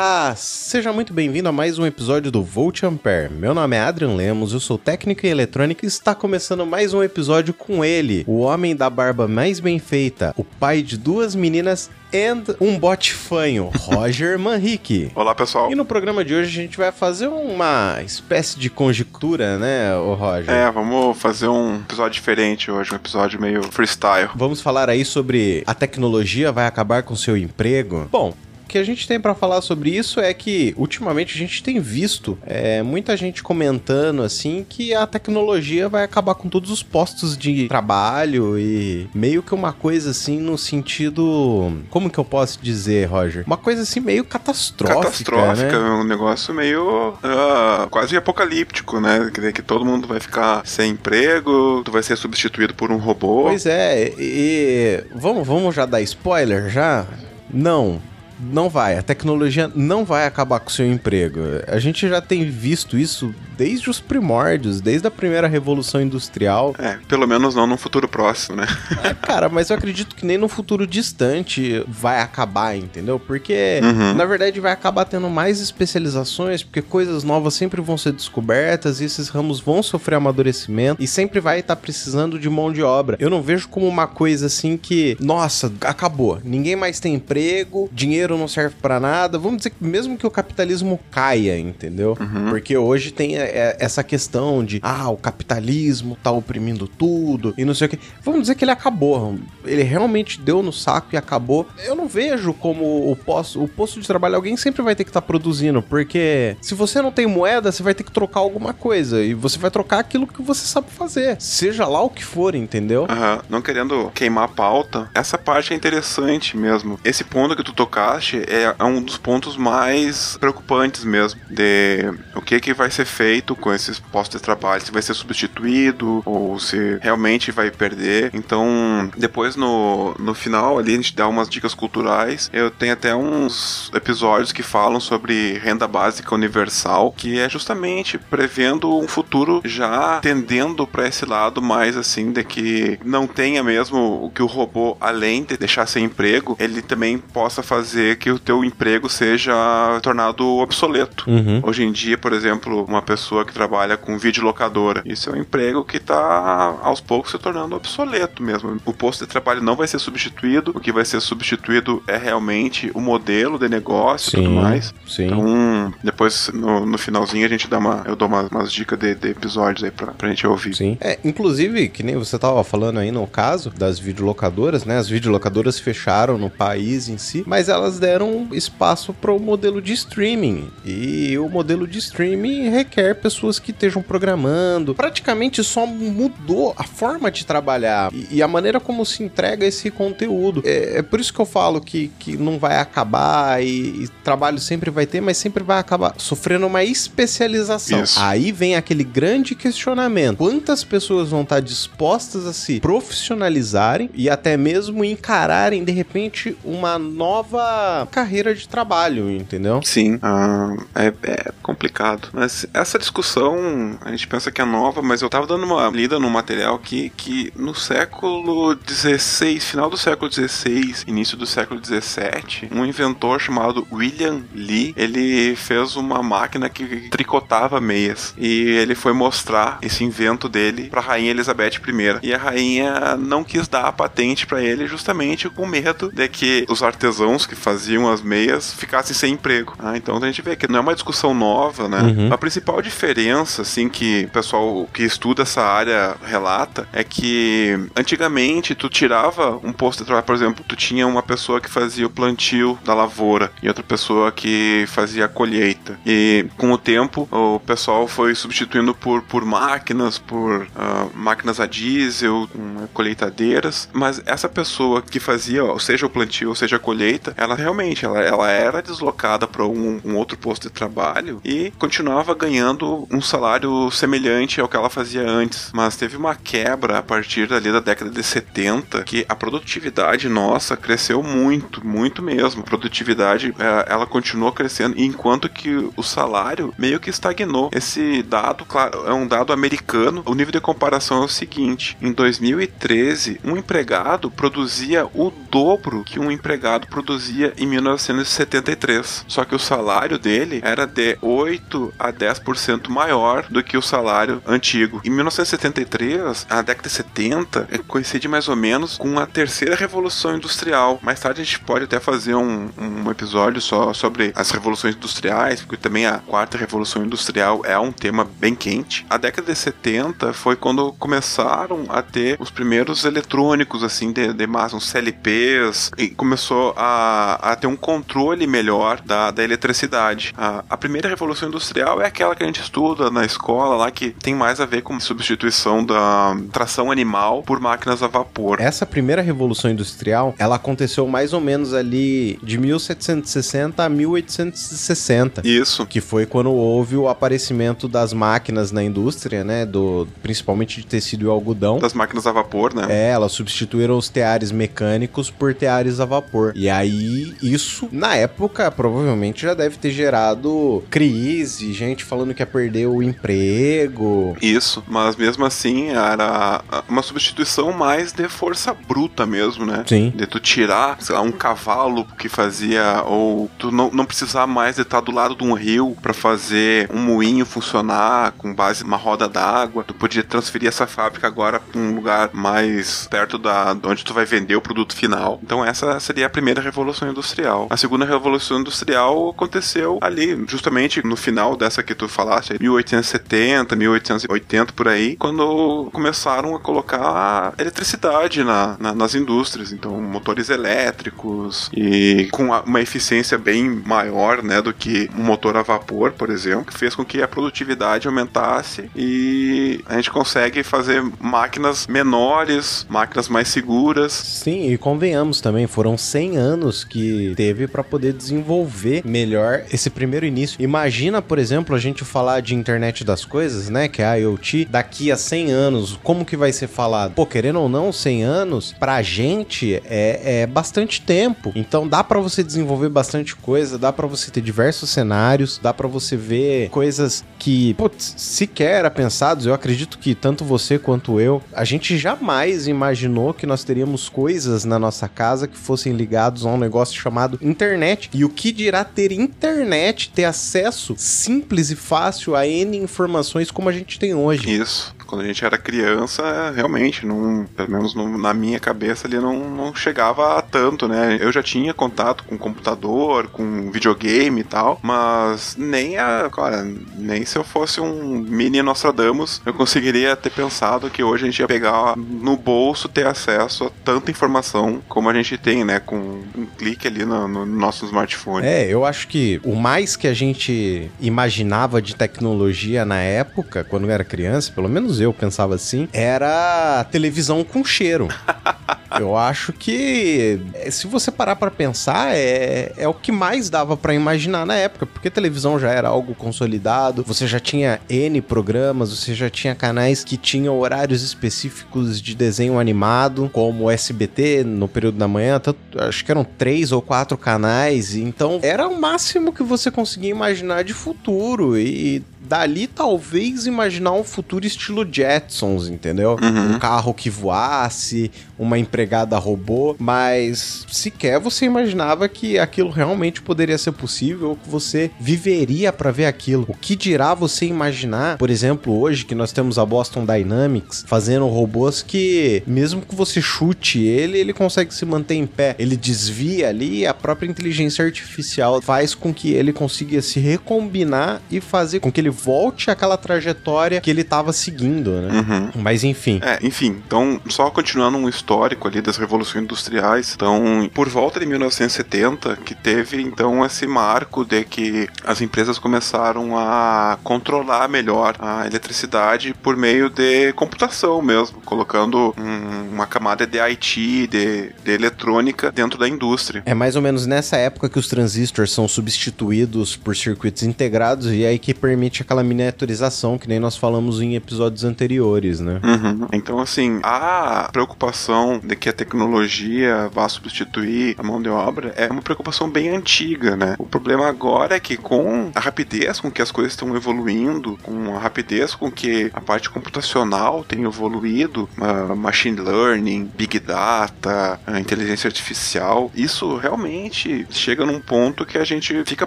Olá, seja muito bem-vindo a mais um episódio do Volt Ampere. Meu nome é Adrian Lemos, eu sou técnico em eletrônica e está começando mais um episódio com ele, o homem da barba mais bem feita, o pai de duas meninas and um bote fanho, Roger Manrique. Olá, pessoal. E no programa de hoje a gente vai fazer uma espécie de conjectura, né, o Roger? É, vamos fazer um episódio diferente hoje, um episódio meio freestyle. Vamos falar aí sobre a tecnologia vai acabar com seu emprego? Bom, que a gente tem para falar sobre isso é que ultimamente a gente tem visto é, muita gente comentando assim que a tecnologia vai acabar com todos os postos de trabalho e meio que uma coisa assim no sentido como que eu posso dizer, Roger? Uma coisa assim meio catastrófica, catastrófica, né? um negócio meio uh, quase apocalíptico, né? Quer dizer que todo mundo vai ficar sem emprego, tu vai ser substituído por um robô. Pois é, e vamos, vamos já dar spoiler já? Não, não vai. A tecnologia não vai acabar com o seu emprego. A gente já tem visto isso desde os primórdios, desde a primeira revolução industrial. É, pelo menos não no futuro próximo, né? é, cara, mas eu acredito que nem no futuro distante vai acabar, entendeu? Porque, uhum. na verdade, vai acabar tendo mais especializações, porque coisas novas sempre vão ser descobertas e esses ramos vão sofrer amadurecimento e sempre vai estar tá precisando de mão de obra. Eu não vejo como uma coisa assim que, nossa, acabou. Ninguém mais tem emprego, dinheiro não serve para nada. Vamos dizer que mesmo que o capitalismo caia, entendeu? Uhum. Porque hoje tem é, essa questão de, ah, o capitalismo tá oprimindo tudo e não sei o que. Vamos dizer que ele acabou. Ele realmente deu no saco e acabou. Eu não vejo como o posto, o posto de trabalho alguém sempre vai ter que estar tá produzindo, porque se você não tem moeda, você vai ter que trocar alguma coisa e você vai trocar aquilo que você sabe fazer, seja lá o que for, entendeu? Não querendo queimar a pauta, essa parte é interessante mesmo. Esse ponto que tu tocaste é, é um dos pontos mais preocupantes mesmo de o que que vai ser feito feito com esses postos de trabalho, se vai ser substituído ou se realmente vai perder. Então, depois no, no final ali a gente dá umas dicas culturais. Eu tenho até uns episódios que falam sobre renda básica universal, que é justamente prevendo um futuro já tendendo para esse lado mais assim de que não tenha mesmo o que o robô além de deixar sem emprego, ele também possa fazer que o teu emprego seja tornado obsoleto. Uhum. Hoje em dia, por exemplo, uma pessoa pessoa que trabalha com videolocadora. Isso é um emprego que está aos poucos se tornando obsoleto mesmo. O posto de trabalho não vai ser substituído, o que vai ser substituído é realmente o modelo de negócio sim, e tudo mais. Sim. Então, depois no, no, finalzinho a gente dá uma. Eu dou uma, umas dicas de, de, episódios aí pra, pra gente ouvir. Sim. É, inclusive, que nem você tava falando aí no caso das videolocadoras, né? As videolocadoras fecharam no país em si, mas elas deram espaço para o modelo de streaming. E o modelo de streaming requer pessoas que estejam programando. Praticamente só mudou a forma de trabalhar e, e a maneira como se entrega esse conteúdo. É, é, por isso que eu falo que, que não vai acabar e, e, trabalho sempre vai ter, mas sempre vai acabar sofrendo uma especialização. Isso. Aí vem aquele grande questionamento: quantas pessoas vão estar dispostas a se profissionalizarem e até mesmo encararem de repente uma nova carreira de trabalho, entendeu? Sim, uh, é, é complicado. Mas essa discussão, a gente pensa que é nova, mas eu tava dando uma lida no material aqui que no século XVI, final do século XVI, início do século XVII, um inventor chamado William Lee, ele fez uma máquina que tricotava meias e ele foi mostrar esse invento dele para a rainha Elizabeth I. E a rainha não quis dar a patente para ele justamente com medo de que os artesãos que faziam as meias ficassem sem emprego. Ah, então a gente vê que não é uma discussão nova, né? Uhum. A principal diferença assim, que o pessoal que estuda essa área relata é que antigamente tu tirava um posto de trabalho, por exemplo, tu tinha uma pessoa que fazia o plantio da lavoura e outra pessoa que fazia a colheita. E com o tempo o pessoal foi substituindo por, por máquinas, por uh, máquinas a diesel, com colheitadeiras, mas essa pessoa que fazia, ou seja o plantio, ou seja a colheita, ela realmente ela, ela era deslocada para um, um outro posto de trabalho e continuava ganhando fazendo um salário semelhante ao que ela fazia antes, mas teve uma quebra a partir ali da década de 70 que a produtividade nossa cresceu muito, muito mesmo. A produtividade é, ela continuou crescendo enquanto que o salário meio que estagnou. Esse dado, claro, é um dado americano. O nível de comparação é o seguinte: em 2013, um empregado produzia o dobro que um empregado produzia em 1973. Só que o salário dele era de 8 a 10% maior do que o salário antigo. Em 1973, a década de 70 coincide mais ou menos com a terceira revolução industrial. Mais tarde a gente pode até fazer um, um episódio só sobre as revoluções industriais, porque também a quarta revolução industrial é um tema bem quente. A década de 70 foi quando começaram a ter os primeiros eletrônicos, assim, de, de massa, uns CLPs, e começou a, a ter um controle melhor da, da eletricidade. A, a primeira revolução industrial é aquela que a gente estuda na escola lá, que tem mais a ver com substituição da tração animal por máquinas a vapor. Essa primeira revolução industrial, ela aconteceu mais ou menos ali de 1760 a 1860. Isso. Que foi quando houve o aparecimento das máquinas na indústria, né? Do, principalmente de tecido e algodão. Das máquinas a vapor, né? É, elas substituíram os teares mecânicos por teares a vapor. E aí, isso, na época, provavelmente já deve ter gerado crise, gente falando que ia perder o emprego. Isso, mas mesmo assim era uma substituição mais de força bruta mesmo, né? Sim. De tu tirar, sei lá, um cavalo que fazia, ou tu não, não precisar mais de estar do lado de um rio para fazer um moinho funcionar com base numa roda d'água. Tu podia transferir essa fábrica agora para um lugar mais perto da onde tu vai vender o produto final. Então essa seria a primeira revolução industrial. A segunda revolução industrial aconteceu ali, justamente no final dessa que tu falaste, 1870, 1880 por aí, quando começaram a colocar eletricidade na, na, nas indústrias, então motores elétricos e com uma eficiência bem maior, né, do que um motor a vapor, por exemplo, que fez com que a produtividade aumentasse e a gente consegue fazer máquinas menores, máquinas mais seguras. Sim, e convenhamos também, foram 100 anos que teve para poder desenvolver melhor esse primeiro início. Imagina, por exemplo, a gente falar de internet das coisas, né, que é a IoT, daqui a 100 anos, como que vai ser falado? Pô, querendo ou não, 100 anos pra gente é, é bastante tempo. Então dá para você desenvolver bastante coisa, dá para você ter diversos cenários, dá para você ver coisas que, putz, sequer era pensados. Eu acredito que tanto você quanto eu, a gente jamais imaginou que nós teríamos coisas na nossa casa que fossem ligados a um negócio chamado internet. E o que dirá ter internet, ter acesso simples e fácil a N informações como a gente tem hoje. Isso quando a gente era criança, realmente, não, pelo menos no, na minha cabeça ali, não, não chegava a tanto, né? Eu já tinha contato com computador, com videogame e tal, mas nem a. Cara, nem se eu fosse um mini Nostradamus, eu conseguiria ter pensado que hoje a gente ia pegar no bolso ter acesso a tanta informação como a gente tem, né? Com um clique ali no, no nosso smartphone. É, eu acho que o mais que a gente imaginava de tecnologia na época, quando era criança, pelo menos eu pensava assim, era televisão com cheiro. Eu acho que se você parar para pensar, é, é o que mais dava para imaginar na época, porque televisão já era algo consolidado, você já tinha N programas, você já tinha canais que tinham horários específicos de desenho animado, como o SBT no período da manhã, acho que eram três ou quatro canais, então era o máximo que você conseguia imaginar de futuro e dali talvez imaginar um futuro estilo Jetsons, entendeu? Uhum. Um carro que voasse, uma empregada robô, mas sequer você imaginava que aquilo realmente poderia ser possível, que você viveria para ver aquilo. O que dirá você imaginar, por exemplo, hoje que nós temos a Boston Dynamics fazendo robôs que, mesmo que você chute ele, ele consegue se manter em pé. Ele desvia ali e a própria inteligência artificial faz com que ele consiga se recombinar e fazer com que ele volte àquela trajetória que ele estava seguindo, né? Uhum. Mas enfim. É, enfim, então, só continuando um histórico ali das revoluções industriais, então, por volta de 1970, que teve então esse marco de que as empresas começaram a controlar melhor a eletricidade por meio de computação mesmo, colocando um, uma camada de IT, de, de eletrônica dentro da indústria. É mais ou menos nessa época que os transistores são substituídos por circuitos integrados e aí que permite aquela miniaturização que nem nós falamos em episódios anteriores, né? Uhum. Então, assim, a preocupação de que a tecnologia vá substituir a mão de obra é uma preocupação bem antiga, né? O problema agora é que com a rapidez com que as coisas estão evoluindo, com a rapidez com que a parte computacional tem evoluído, uh, machine learning, big data, inteligência artificial, isso realmente chega num ponto que a gente fica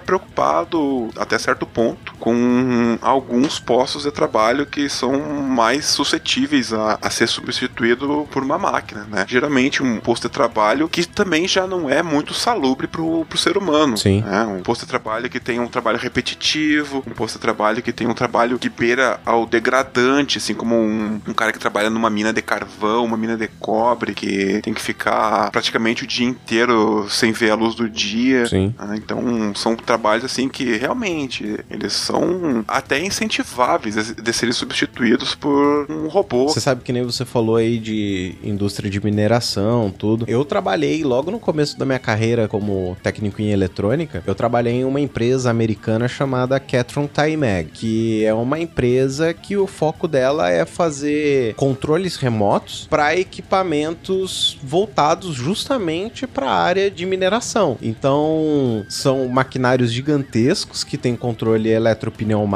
preocupado até certo ponto com alguns postos de trabalho que são mais suscetíveis a, a ser substituído por uma máquina, né? Geralmente um posto de trabalho que também já não é muito salubre pro, pro ser humano. Sim. Né? Um posto de trabalho que tem um trabalho repetitivo, um posto de trabalho que tem um trabalho que beira ao degradante, assim como um, um cara que trabalha numa mina de carvão, uma mina de cobre, que tem que ficar praticamente o dia inteiro sem ver a luz do dia. Sim. Né? Então são trabalhos assim que realmente eles são até incentiváveis de serem substituídos por um robô. Você sabe que nem você falou aí de indústria de mineração, tudo. Eu trabalhei logo no começo da minha carreira como técnico em eletrônica. Eu trabalhei em uma empresa americana chamada Catron Taimag, que é uma empresa que o foco dela é fazer controles remotos para equipamentos voltados justamente para a área de mineração. Então, são maquinários gigantescos que têm controle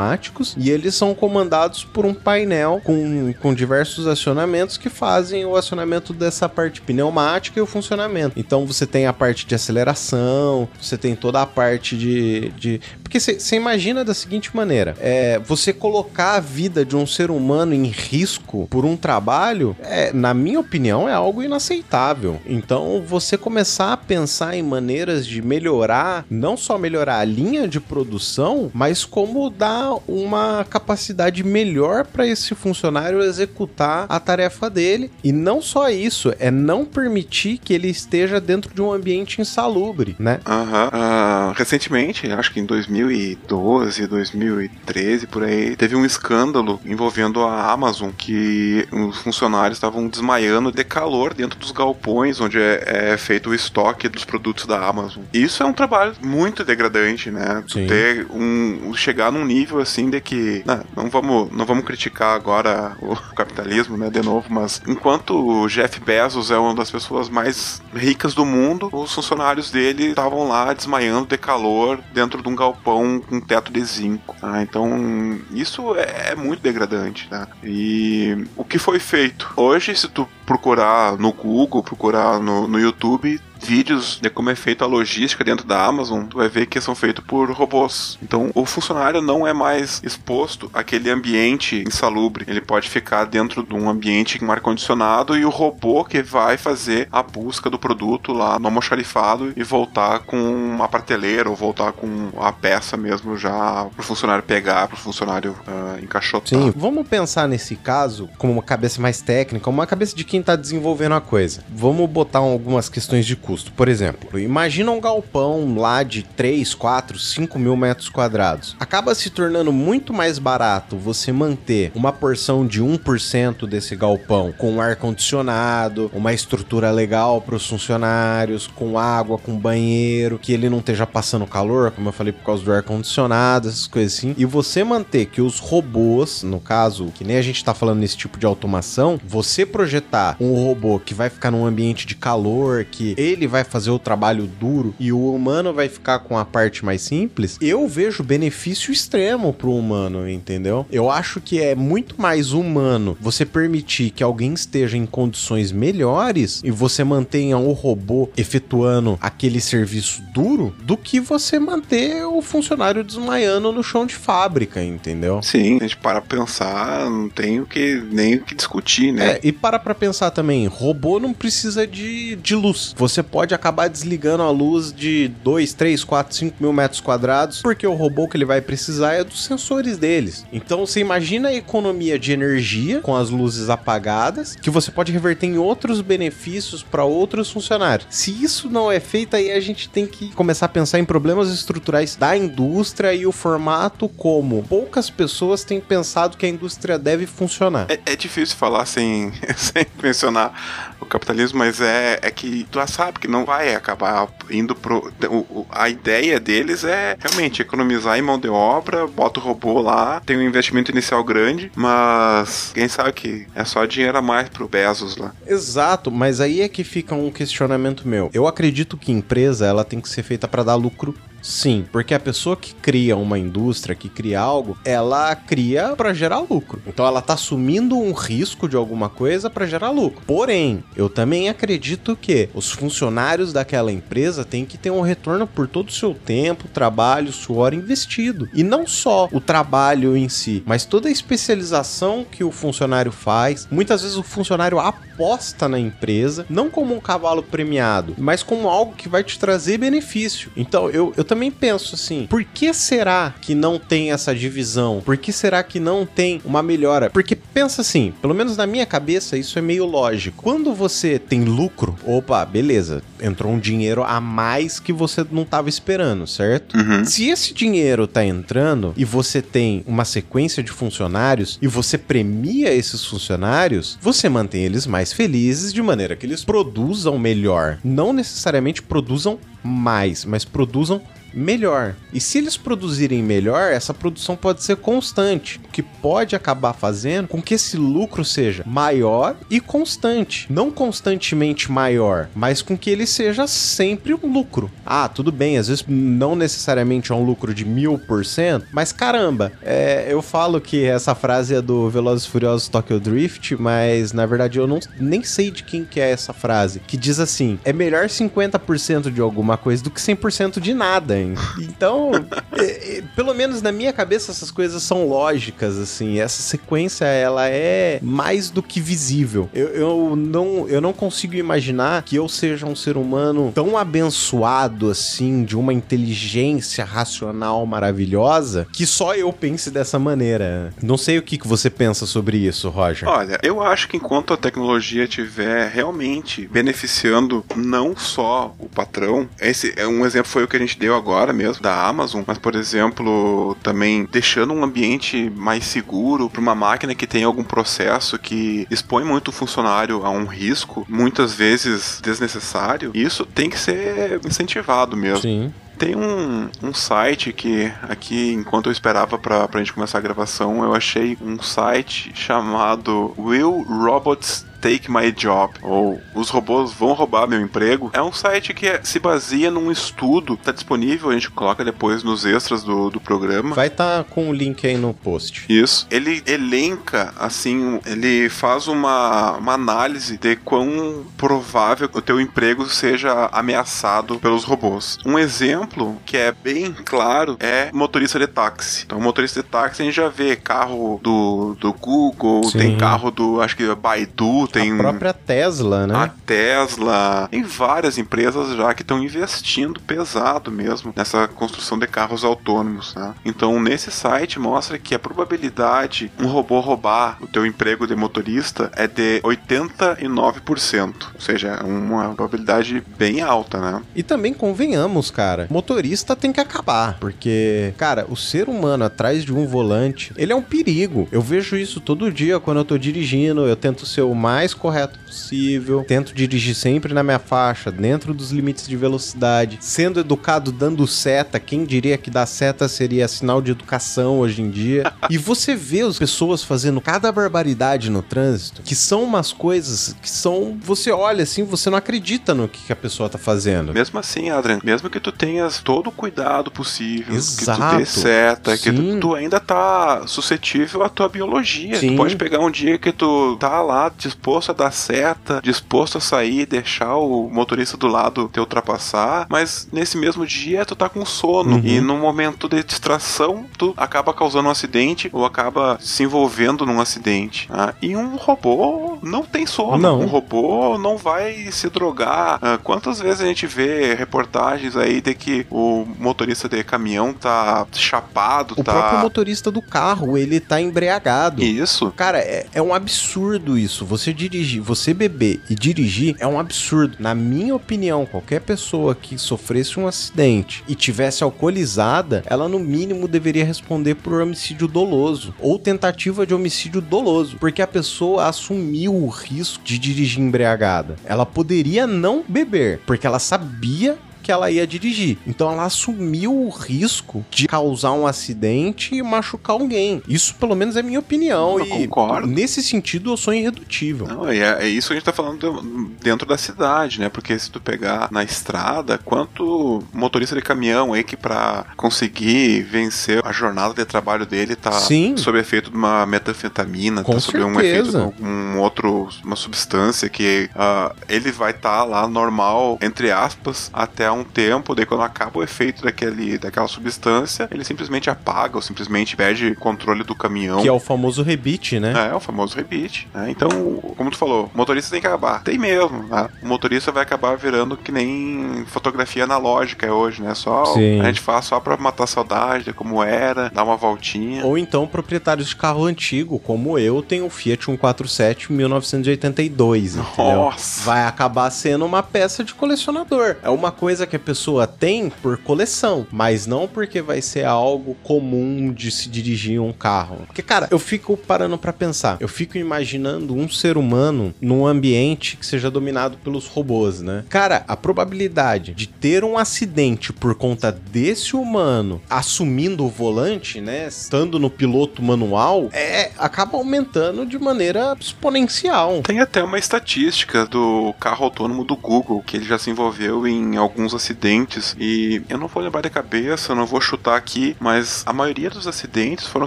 eletropneumáticos e eles são comandados por um painel com, com diversos acionamentos que fazem o acionamento dessa parte pneumática e o funcionamento. Então, você tem a parte de aceleração, você tem toda a parte de. de... Porque você imagina da seguinte maneira: é, você colocar a vida de um ser humano em risco por um trabalho, é, na minha opinião, é algo inaceitável. Então, você começar a pensar em maneiras de melhorar, não só melhorar a linha de produção, mas como dar uma capacidade melhor para esse funcionário executar a tarefa dele. E não só isso, é não permitir que ele esteja dentro de um ambiente insalubre, né? Aham. Uh, recentemente, acho que em 2012, 2013, por aí, teve um escândalo envolvendo a Amazon que os funcionários estavam desmaiando de calor dentro dos galpões onde é, é, feito o estoque dos produtos da Amazon. Isso é um trabalho muito degradante, né? Sim. Ter um chegar num nível assim de que não, né, não vamos não vamos criticar agora o capitalismo, né, de novo, mas enquanto o Jeff Bezos é uma das pessoas mais ricas do mundo, os funcionários dele estavam lá desmaiando de calor dentro de um galpão com teto de zinco. Tá? Então, isso é, é muito degradante. Tá? E o que foi feito? Hoje, se tu procurar no Google, procurar no, no YouTube, vídeos de como é feita a logística dentro da Amazon, tu vai ver que são feitos por robôs. Então, o funcionário não é mais exposto àquele ambiente insalubre. Ele pode ficar dentro de um ambiente com ar-condicionado e o robô que vai fazer a busca do produto lá no almoxarifado e voltar com uma prateleira ou voltar com a peça mesmo já pro funcionário pegar, pro funcionário uh, encaixotar. Sim, vamos pensar nesse caso como uma cabeça mais técnica, uma cabeça de quem tá desenvolvendo a coisa. Vamos botar algumas questões de custo. Por exemplo, imagina um galpão lá de 3, 4, 5 mil metros quadrados. Acaba se tornando muito mais barato você manter uma porção de 1% desse galpão com ar-condicionado, uma estrutura legal para os funcionários, com água, com banheiro, que ele não esteja passando calor, como eu falei, por causa do ar-condicionado, essas coisas assim. E você manter que os robôs, no caso, que nem a gente está falando nesse tipo de automação, você projetar um robô que vai ficar num ambiente de calor, que ele ele vai fazer o trabalho duro e o humano vai ficar com a parte mais simples, eu vejo benefício extremo pro humano, entendeu? Eu acho que é muito mais humano você permitir que alguém esteja em condições melhores e você mantenha o robô efetuando aquele serviço duro do que você manter o funcionário desmaiando no chão de fábrica, entendeu? Sim, a gente para pensar, não tem o que nem o que discutir, né? É, e para pra pensar também, robô não precisa de, de luz. Você pode acabar desligando a luz de 2, 3, 4, 5 mil metros quadrados, porque o robô que ele vai precisar é dos sensores deles. Então você imagina a economia de energia com as luzes apagadas, que você pode reverter em outros benefícios para outros funcionários. Se isso não é feito, aí a gente tem que começar a pensar em problemas estruturais da indústria e o formato como poucas pessoas têm pensado que a indústria deve funcionar. É, é difícil falar sem, sem mencionar o capitalismo, mas é, é que tu sabe porque não vai acabar indo pro. O, a ideia deles é realmente economizar em mão de obra, bota o robô lá, tem um investimento inicial grande, mas quem sabe que é só dinheiro a mais pro Bezos lá. Exato, mas aí é que fica um questionamento meu. Eu acredito que empresa ela tem que ser feita para dar lucro Sim, porque a pessoa que cria uma indústria, que cria algo, ela cria para gerar lucro. Então ela tá assumindo um risco de alguma coisa para gerar lucro. Porém, eu também acredito que os funcionários daquela empresa têm que ter um retorno por todo o seu tempo, trabalho, suor investido. E não só o trabalho em si, mas toda a especialização que o funcionário faz. Muitas vezes o funcionário aposta na empresa, não como um cavalo premiado, mas como algo que vai te trazer benefício. Então eu, eu também penso assim: por que será que não tem essa divisão? Por que será que não tem uma melhora? Porque pensa assim, pelo menos na minha cabeça, isso é meio lógico. Quando você tem lucro, opa, beleza, entrou um dinheiro a mais que você não estava esperando, certo? Uhum. Se esse dinheiro tá entrando e você tem uma sequência de funcionários e você premia esses funcionários, você mantém eles mais felizes de maneira que eles produzam melhor. Não necessariamente produzam mais, mas produzam melhor. E se eles produzirem melhor, essa produção pode ser constante, o que pode acabar fazendo com que esse lucro seja maior e constante. Não constantemente maior, mas com que ele seja sempre um lucro. Ah, tudo bem, às vezes não necessariamente é um lucro de mil por cento, mas caramba, é, eu falo que essa frase é do Velozes Furiosos Tokyo Drift, mas na verdade eu não nem sei de quem que é essa frase, que diz assim: é melhor 50% de alguma coisa do que 100% de nada. Então, é, é, pelo menos na minha cabeça, essas coisas são lógicas, assim. Essa sequência, ela é mais do que visível. Eu, eu, não, eu não consigo imaginar que eu seja um ser humano tão abençoado, assim, de uma inteligência racional maravilhosa, que só eu pense dessa maneira. Não sei o que, que você pensa sobre isso, Roger. Olha, eu acho que enquanto a tecnologia estiver realmente beneficiando não só o patrão, esse é um exemplo foi o que a gente deu agora agora mesmo, da Amazon, mas por exemplo, também deixando um ambiente mais seguro para uma máquina que tem algum processo que expõe muito o funcionário a um risco, muitas vezes desnecessário, isso tem que ser incentivado mesmo. Sim. Tem um, um site que aqui, enquanto eu esperava pra, pra gente começar a gravação, eu achei um site chamado Will Robots Take My Job, ou Os Robôs Vão Roubar Meu Emprego, é um site que é, se baseia num estudo, tá disponível, a gente coloca depois nos extras do, do programa. Vai estar tá com o link aí no post. Isso. Ele elenca, assim, ele faz uma, uma análise de quão provável o teu emprego seja ameaçado pelos robôs. Um exemplo que é bem claro é motorista de táxi. Então, motorista de táxi a gente já vê carro do, do Google, Sim. tem carro do, acho que Baidu, tem. A própria Tesla, né? A Tesla. Tem várias empresas já que estão investindo pesado mesmo nessa construção de carros autônomos, né? Então, nesse site mostra que a probabilidade um robô roubar o teu emprego de motorista é de 89%. Ou seja, é uma probabilidade bem alta, né? E também convenhamos, cara, motorista tem que acabar, porque, cara, o ser humano atrás de um volante, ele é um perigo. Eu vejo isso todo dia quando eu tô dirigindo, eu tento ser o mais mais correto possível, tento dirigir sempre na minha faixa, dentro dos limites de velocidade, sendo educado dando seta, quem diria que dar seta seria sinal de educação hoje em dia. e você vê as pessoas fazendo cada barbaridade no trânsito, que são umas coisas que são, você olha assim, você não acredita no que, a pessoa tá fazendo. Mesmo assim, Adrian, mesmo que tu tenhas todo o cuidado possível, Exato. que tu dê seta, Sim. que tu, tu, ainda tá suscetível à tua biologia. Sim. Tu pode pegar um dia que tu tá lá disposto disposto a dar seta, disposto a sair, deixar o motorista do lado te ultrapassar, mas nesse mesmo dia tu tá com sono uhum. e no momento de distração tu acaba causando um acidente ou acaba se envolvendo num acidente. Né? E um robô não tem sono. Não. Um robô não vai se drogar. Ah, quantas vezes a gente vê reportagens aí de que o motorista de caminhão tá chapado, o tá... próprio motorista do carro, ele tá embriagado. Isso. Cara, é, é um absurdo isso. Você dirigir, você beber e dirigir é um absurdo. Na minha opinião, qualquer pessoa que sofresse um acidente e tivesse alcoolizada, ela no mínimo deveria responder por homicídio doloso ou tentativa de homicídio doloso, porque a pessoa assumiu o risco de dirigir embriagada. Ela poderia não beber, porque ela sabia que ela ia dirigir. Então ela assumiu o risco de causar um acidente e machucar alguém. Isso, pelo menos, é minha opinião. Eu e concordo. nesse sentido, eu sou irredutível. Não, é, é, isso que a gente tá falando dentro da cidade, né? Porque se tu pegar na estrada, quanto motorista de caminhão aí que para conseguir vencer a jornada de trabalho dele tá Sim. sob efeito de uma metanfetamina, Com tá sob certeza. um efeito de um outro, uma substância que uh, ele vai estar tá lá normal, entre aspas, até um um tempo, daí quando acaba o efeito daquele, daquela substância, ele simplesmente apaga ou simplesmente perde controle do caminhão. Que é o famoso rebite, né? É, é o famoso rebite. Né? Então, como tu falou, o motorista tem que acabar. Tem mesmo. Né? O motorista vai acabar virando que nem fotografia analógica é hoje, né? Só Sim. a gente faz só pra matar saudade de como era, dar uma voltinha. Ou então proprietários de carro antigo, como eu, tenho o Fiat 147 1982, entendeu? Nossa. Vai acabar sendo uma peça de colecionador. É uma coisa que a pessoa tem por coleção, mas não porque vai ser algo comum de se dirigir um carro. Porque, cara, eu fico parando para pensar. Eu fico imaginando um ser humano num ambiente que seja dominado pelos robôs, né? Cara, a probabilidade de ter um acidente por conta desse humano assumindo o volante, né, estando no piloto manual, é acaba aumentando de maneira exponencial. Tem até uma estatística do carro autônomo do Google que ele já se envolveu em alguns acidentes e eu não vou lembrar de cabeça, não vou chutar aqui, mas a maioria dos acidentes foram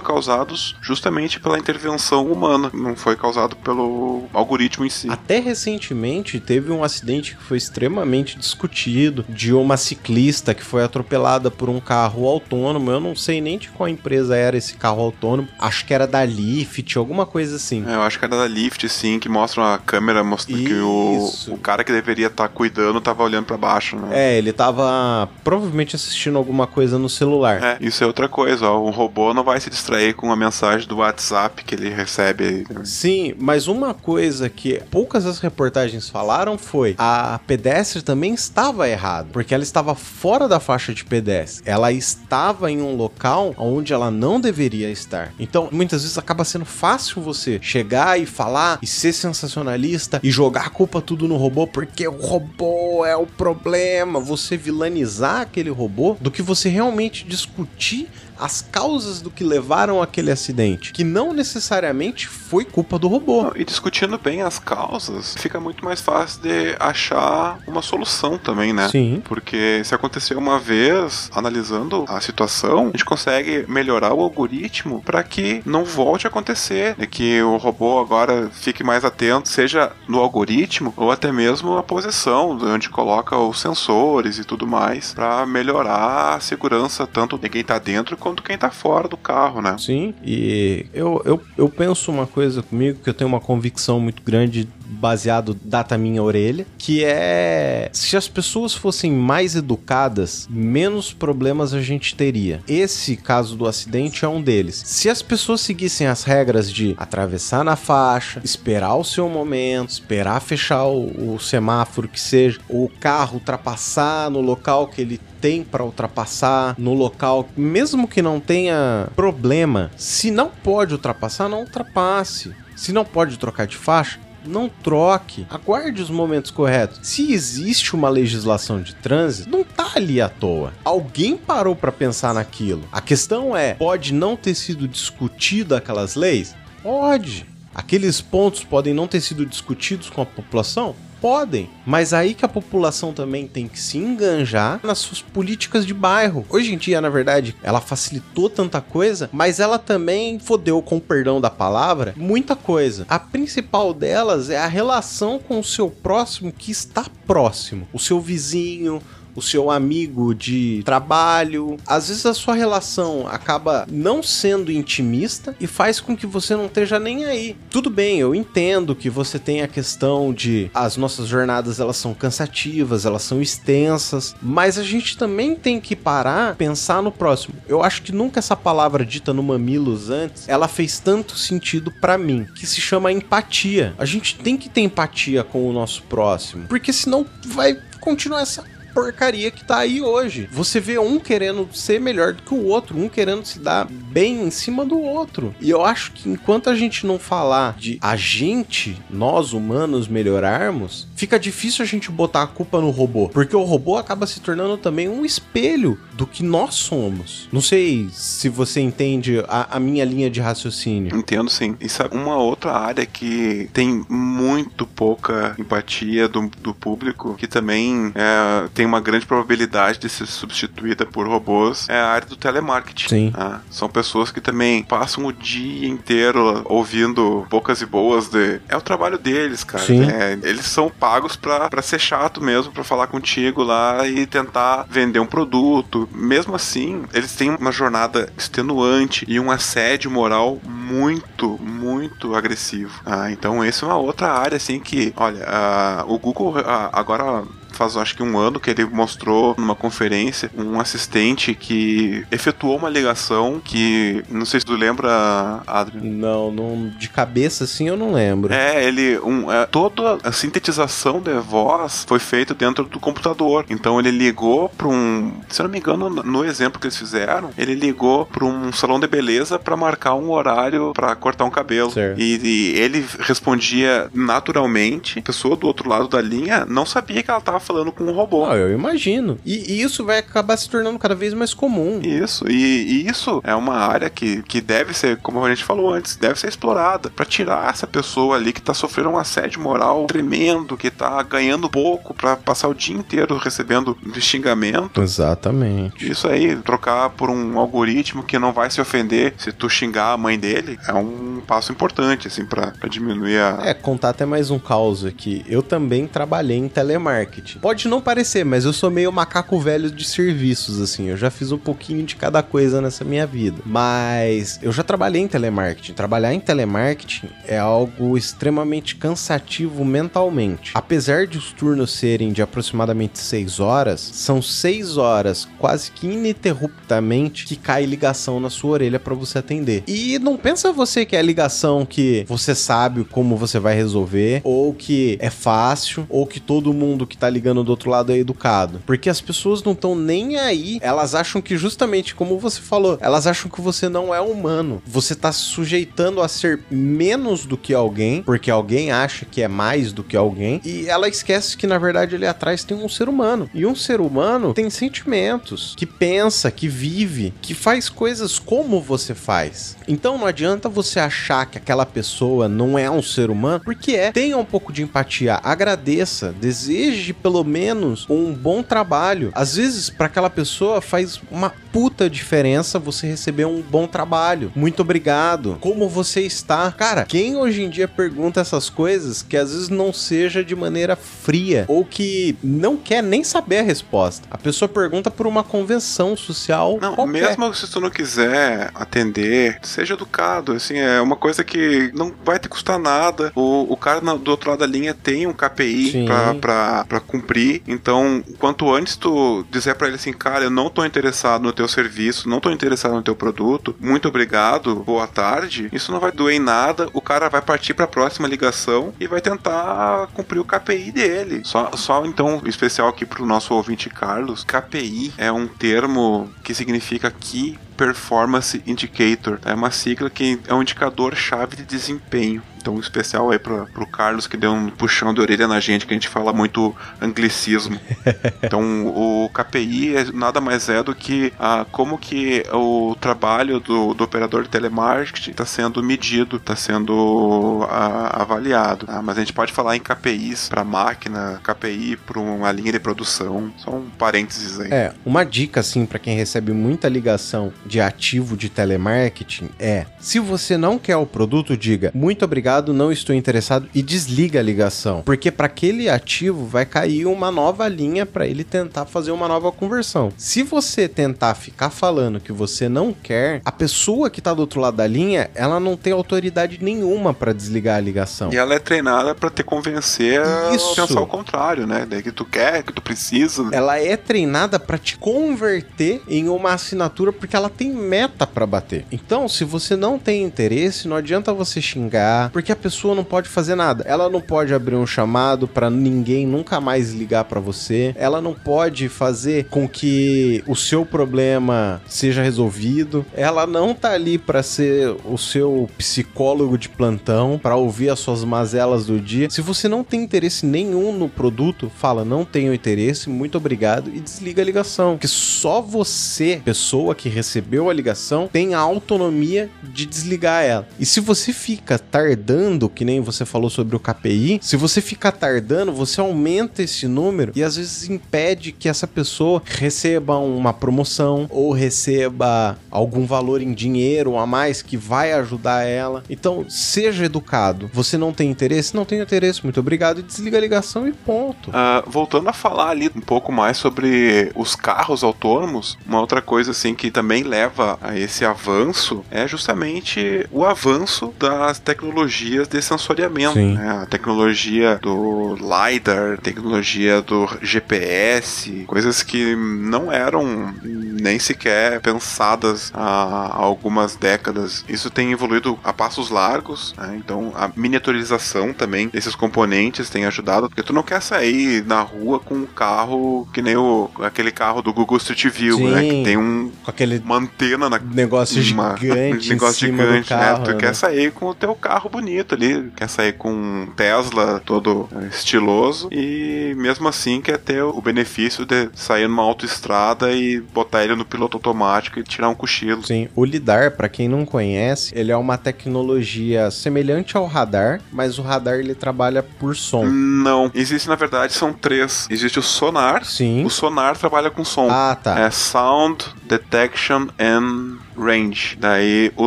causados justamente pela intervenção humana, não foi causado pelo algoritmo em si. Até recentemente teve um acidente que foi extremamente discutido de uma ciclista que foi atropelada por um carro autônomo. Eu não sei nem de qual empresa era esse carro autônomo. Acho que era da Lyft, alguma coisa assim. É, eu acho que era da Lyft, sim, que mostra uma câmera mostrando que o, o cara que deveria estar tá cuidando tava olhando para baixo, né? É, ele tava provavelmente assistindo alguma coisa no celular. É, isso é outra coisa, ó. O robô não vai se distrair com uma mensagem do WhatsApp que ele recebe aí. Né? Sim, mas uma coisa que poucas das reportagens falaram foi a pedestre também estava errada, porque ela estava fora da faixa de pedestre. Ela estava em um local onde ela não deveria estar. Então, muitas vezes acaba sendo fácil você chegar e falar e ser sensacionalista e jogar a culpa tudo no robô porque o robô é o problema, você vilanizar aquele robô, do que você realmente discutir as causas do que levaram aquele acidente, que não necessariamente foi culpa do robô. Não, e discutindo bem as causas, fica muito mais fácil de achar uma solução também, né? Sim. Porque se acontecer uma vez, analisando a situação, a gente consegue melhorar o algoritmo para que não volte a acontecer, e que o robô agora fique mais atento, seja no algoritmo ou até mesmo a posição onde coloca os sensores e tudo mais, para melhorar a segurança tanto de quem está dentro quanto quem tá fora do carro, né? Sim, e eu, eu, eu penso uma coisa comigo que eu tenho uma convicção muito grande baseado data minha orelha, que é se as pessoas fossem mais educadas, menos problemas a gente teria. Esse caso do acidente é um deles. Se as pessoas seguissem as regras de atravessar na faixa, esperar o seu momento, esperar fechar o, o semáforo que seja, o carro ultrapassar no local que ele tem para ultrapassar no local, mesmo que não tenha problema, se não pode ultrapassar, não ultrapasse. Se não pode trocar de faixa, não troque. Aguarde os momentos corretos. Se existe uma legislação de trânsito, não tá ali à toa. Alguém parou para pensar naquilo. A questão é, pode não ter sido discutido aquelas leis? Pode. Aqueles pontos podem não ter sido discutidos com a população? Podem, mas aí que a população também tem que se enganjar nas suas políticas de bairro. Hoje em dia, na verdade, ela facilitou tanta coisa, mas ela também fodeu, com perdão da palavra, muita coisa. A principal delas é a relação com o seu próximo que está próximo, o seu vizinho, o seu amigo de trabalho. Às vezes a sua relação acaba não sendo intimista e faz com que você não esteja nem aí. Tudo bem, eu entendo que você tem a questão de as nossas jornadas elas são cansativas, elas são extensas, mas a gente também tem que parar, pensar no próximo. Eu acho que nunca essa palavra dita no Mamilos antes, ela fez tanto sentido para mim, que se chama empatia. A gente tem que ter empatia com o nosso próximo, porque senão vai continuar essa porcaria que tá aí hoje. Você vê um querendo ser melhor do que o outro, um querendo se dar bem em cima do outro. E eu acho que enquanto a gente não falar de a gente, nós humanos, melhorarmos, fica difícil a gente botar a culpa no robô. Porque o robô acaba se tornando também um espelho do que nós somos. Não sei se você entende a, a minha linha de raciocínio. Entendo sim. E sabe, uma outra área que tem muito pouca empatia do, do público, que também é, tem uma grande probabilidade de ser substituída por robôs, é a área do telemarketing. Sim. Ah, são pessoas que também passam o dia inteiro ouvindo bocas e boas de. É o trabalho deles, cara. Sim. É, eles são pagos pra ser chato mesmo, pra falar contigo lá e tentar vender um produto. Mesmo assim, eles têm uma jornada extenuante e um assédio moral muito, muito agressivo. Ah, então, essa é uma outra área, assim, que, olha, ah, o Google ah, agora faz acho que um ano que ele mostrou numa conferência um assistente que efetuou uma ligação que não sei se tu lembra, Adrian. Não, não de cabeça assim eu não lembro. É, ele um, é, toda a sintetização da voz foi feita dentro do computador. Então ele ligou para um, se eu não me engano, no exemplo que eles fizeram, ele ligou para um salão de beleza para marcar um horário para cortar um cabelo. E, e, ele respondia naturalmente. A pessoa do outro lado da linha não sabia que ela estava falando com um robô. Ah, eu imagino. E, e, isso vai acabar se tornando cada vez mais comum. Isso, e, e, isso é uma área que, que deve ser, como a gente falou antes, deve ser explorada para tirar essa pessoa ali que tá sofrendo um assédio moral tremendo, que tá ganhando pouco para passar o dia inteiro recebendo xingamento. Exatamente. Isso aí, trocar por um algoritmo que não vai se ofender se tu xingar a mãe dele, é um passo importante, assim, para diminuir a. É, contar até mais um caos aqui. Eu também trabalhei em telemarketing. Pode não parecer, mas eu sou meio macaco velho de serviços, assim. Eu já fiz um pouquinho de cada coisa nessa minha vida. Mas eu já trabalhei em telemarketing. Trabalhar em telemarketing é algo extremamente cansativo mentalmente. Apesar de os turnos serem de aproximadamente 6 horas, são 6 horas quase que ininterruptamente que cai ligação na sua orelha para você atender. E não pensa você que é ligação que você sabe como você vai resolver, ou que é fácil, ou que todo mundo que tá ligando do outro lado é educado. Porque as pessoas não estão nem aí. Elas acham que, justamente como você falou, elas acham que você não é humano. Você tá se sujeitando a ser menos do que alguém, porque alguém acha que é mais do que alguém, e ela esquece que, na verdade, ali atrás tem um ser humano. E um ser humano tem sentimentos, que pensa, que vive, que faz coisas como você faz. Então não adianta você achar que aquela pessoa não é um ser humano, porque é. Tenha um pouco de empatia, agradeça, deseje pelo menos um bom trabalho. Às vezes, para aquela pessoa faz uma puta diferença você receber um bom trabalho. Muito obrigado. Como você está? Cara, quem hoje em dia pergunta essas coisas que às vezes não seja de maneira fria ou que não quer nem saber a resposta. A pessoa pergunta por uma convenção social. Não, qualquer. mesmo se tu não quiser atender, seja educado. Assim, é uma coisa que não vai te custar nada. O, o cara do outro lado da linha tem um KPI pra cumprir. Então, quanto antes tu dizer para ele assim, cara, eu não tô interessado no teu serviço, não tô interessado no teu produto, muito obrigado, boa tarde, isso não vai doer em nada, o cara vai partir para a próxima ligação e vai tentar cumprir o KPI dele. Só, só então, especial aqui pro nosso ouvinte Carlos, KPI é um termo que significa Key Performance Indicator. É uma sigla que é um indicador chave de desempenho. Então, um especial aí para pro Carlos que deu um puxão de orelha na gente, que a gente fala muito anglicismo. Então, o KPI é, nada mais é do que ah, como que o trabalho do, do operador de telemarketing está sendo medido, está sendo ah, avaliado. Ah, mas a gente pode falar em KPIs para máquina, KPI para uma linha de produção. Só um parênteses aí. É, uma dica assim para quem recebe muita ligação de ativo de telemarketing é: se você não quer o produto, diga muito obrigado não estou interessado e desliga a ligação. Porque para aquele ativo vai cair uma nova linha para ele tentar fazer uma nova conversão. Se você tentar ficar falando que você não quer, a pessoa que tá do outro lado da linha, ela não tem autoridade nenhuma para desligar a ligação. E ela é treinada para te convencer Isso. a pensar o contrário, né? Daí que tu quer, que tu precisa. Ela é treinada para te converter em uma assinatura porque ela tem meta para bater. Então, se você não tem interesse, não adianta você xingar, Porque a pessoa não pode fazer nada. Ela não pode abrir um chamado para ninguém nunca mais ligar para você. Ela não pode fazer com que o seu problema seja resolvido. Ela não tá ali para ser o seu psicólogo de plantão, para ouvir as suas mazelas do dia. Se você não tem interesse nenhum no produto, fala não tenho interesse, muito obrigado e desliga a ligação. Que só você, pessoa que recebeu a ligação, tem a autonomia de desligar ela. E se você fica tardando, que nem você falou sobre o KPI, se você ficar tardando, você aumenta esse número e às vezes impede que essa pessoa receba uma promoção ou receba algum valor em dinheiro a mais que vai ajudar ela. Então, seja educado. Você não tem interesse? Não tem interesse. Muito obrigado. E desliga a ligação e ponto. Uh, voltando a falar ali um pouco mais sobre os carros autônomos, uma outra coisa assim que também leva a esse avanço é justamente o avanço das tecnologias de sensoriamento. Né? A tecnologia do LiDAR, tecnologia do GPS, coisas que não eram nem sequer pensadas há algumas décadas. Isso tem evoluído a passos largos, né? então a miniaturização também desses componentes tem ajudado, porque tu não quer sair na rua com um carro que nem o aquele carro do Google Street View, né? Que tem um aquele antena na negócio uma, gigante, negócio gigante, carro, né? Tu né? quer sair com o teu carro bonito ali, quer sair com um Tesla todo estiloso e mesmo assim quer ter o benefício de sair numa autoestrada e botar ele no piloto automático e tirar um cochilo. Sim, o lidar, para quem não conhece, ele é uma tecnologia semelhante ao radar, mas o radar ele trabalha por som. Não, existe na verdade são três. Existe o sonar. Sim. O sonar trabalha com som. Ah, tá. É sound detection and range. Daí o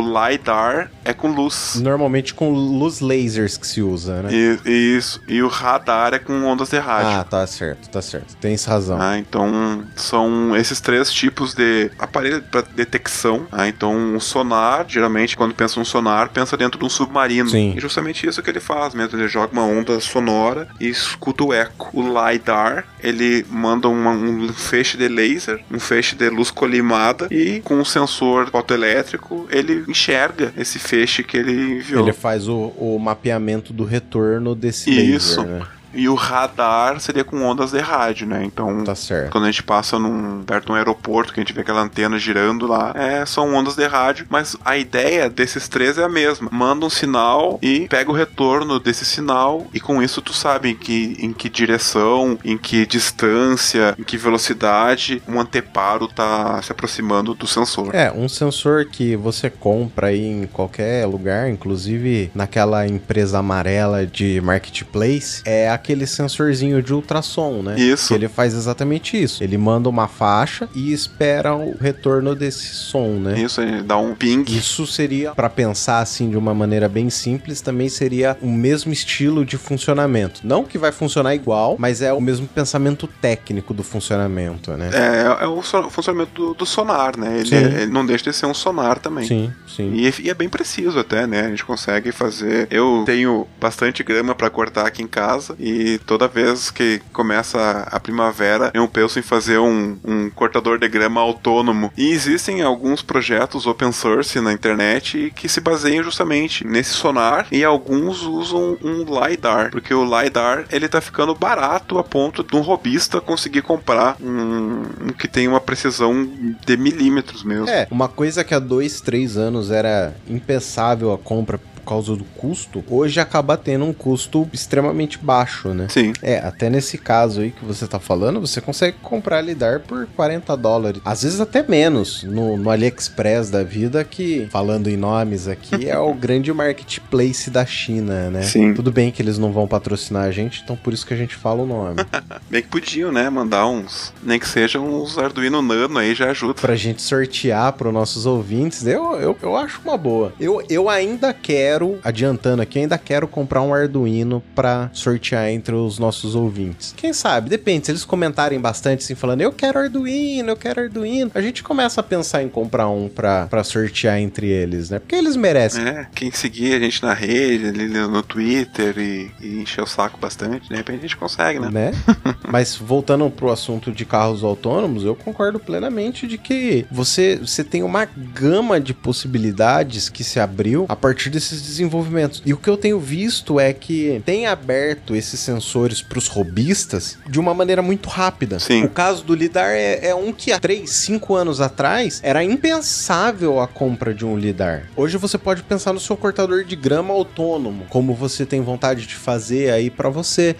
LiDAR é com luz. Normalmente com luz lasers que se usa, né? E, isso. E o radar é com ondas de rádio. Ah, tá certo, tá certo. Tem razão. Ah, então são esses três tipos de aparelho para detecção. Ah, então o sonar, geralmente quando pensa um sonar, pensa dentro de um submarino. Sim. E justamente isso que ele faz mesmo. Ele joga uma onda sonora e escuta o eco. O LiDAR, ele manda uma, um feixe de laser, um feixe de luz colimada e com um sensor fotoelétrico, ele enxerga esse feixe que ele enviou. Ele faz o, o mapeamento do retorno desse Isso. laser, né? E o radar seria com ondas de rádio, né? Então, tá quando a gente passa num, perto de um aeroporto, que a gente vê aquela antena girando lá, é, são ondas de rádio, mas a ideia desses três é a mesma. Manda um sinal e pega o retorno desse sinal, e com isso tu sabe em que, em que direção, em que distância, em que velocidade um anteparo tá se aproximando do sensor. É, um sensor que você compra aí em qualquer lugar, inclusive naquela empresa amarela de marketplace, é a aquele sensorzinho de ultrassom, né? Isso. Que ele faz exatamente isso. Ele manda uma faixa e espera o retorno desse som, né? Isso, ele dá um ping. Isso seria, para pensar assim de uma maneira bem simples, também seria o mesmo estilo de funcionamento. Não que vai funcionar igual, mas é o mesmo pensamento técnico do funcionamento, né? É, é o, funcionamento do, do sonar, né? Ele, é, ele, não deixa de ser um sonar também. Sim, sim. E, e, é bem preciso até, né? A gente consegue fazer. Eu tenho bastante grama para cortar aqui em casa e e toda vez que começa a primavera, eu penso em fazer um, um cortador de grama autônomo. E existem alguns projetos open source na internet que se baseiam justamente nesse sonar e alguns usam um LiDAR, porque o LiDAR ele tá ficando barato a ponto de um robista conseguir comprar um, um que tem uma precisão de milímetros mesmo. É, uma coisa que há dois, três anos era impensável a compra causa do custo, hoje acaba tendo um custo extremamente baixo, né? Sim. É, até nesse caso aí que você tá falando, você consegue comprar lidar por 40 dólares. Às vezes até menos no, no AliExpress da vida, que, falando em nomes aqui, é o grande marketplace da China, né? Sim. Tudo bem que eles não vão patrocinar a gente, então por isso que a gente fala o nome. bem que podiam, né? Mandar uns, nem que sejam uns Arduino Nano aí já ajuda. Pra gente sortear para os nossos ouvintes, eu, eu, eu acho uma boa. Eu, eu ainda quero quero, adiantando aqui, ainda quero comprar um Arduino para sortear entre os nossos ouvintes. Quem sabe, depende, se eles comentarem bastante assim, falando eu quero Arduino, eu quero Arduino, a gente começa a pensar em comprar um pra sortear entre eles, né? Porque eles merecem. É, quem seguir a gente na rede, ali no Twitter e, e encher o saco bastante, de repente a gente consegue, né? né? Mas voltando pro assunto de carros autônomos, eu concordo plenamente de que você, você tem uma gama de possibilidades que se abriu a partir desses desenvolvimento. E o que eu tenho visto é que tem aberto esses sensores para os robistas de uma maneira muito rápida. Sim. O caso do lidar é, é um que há 3, 5 anos atrás era impensável a compra de um lidar. Hoje você pode pensar no seu cortador de grama autônomo, como você tem vontade de fazer aí para você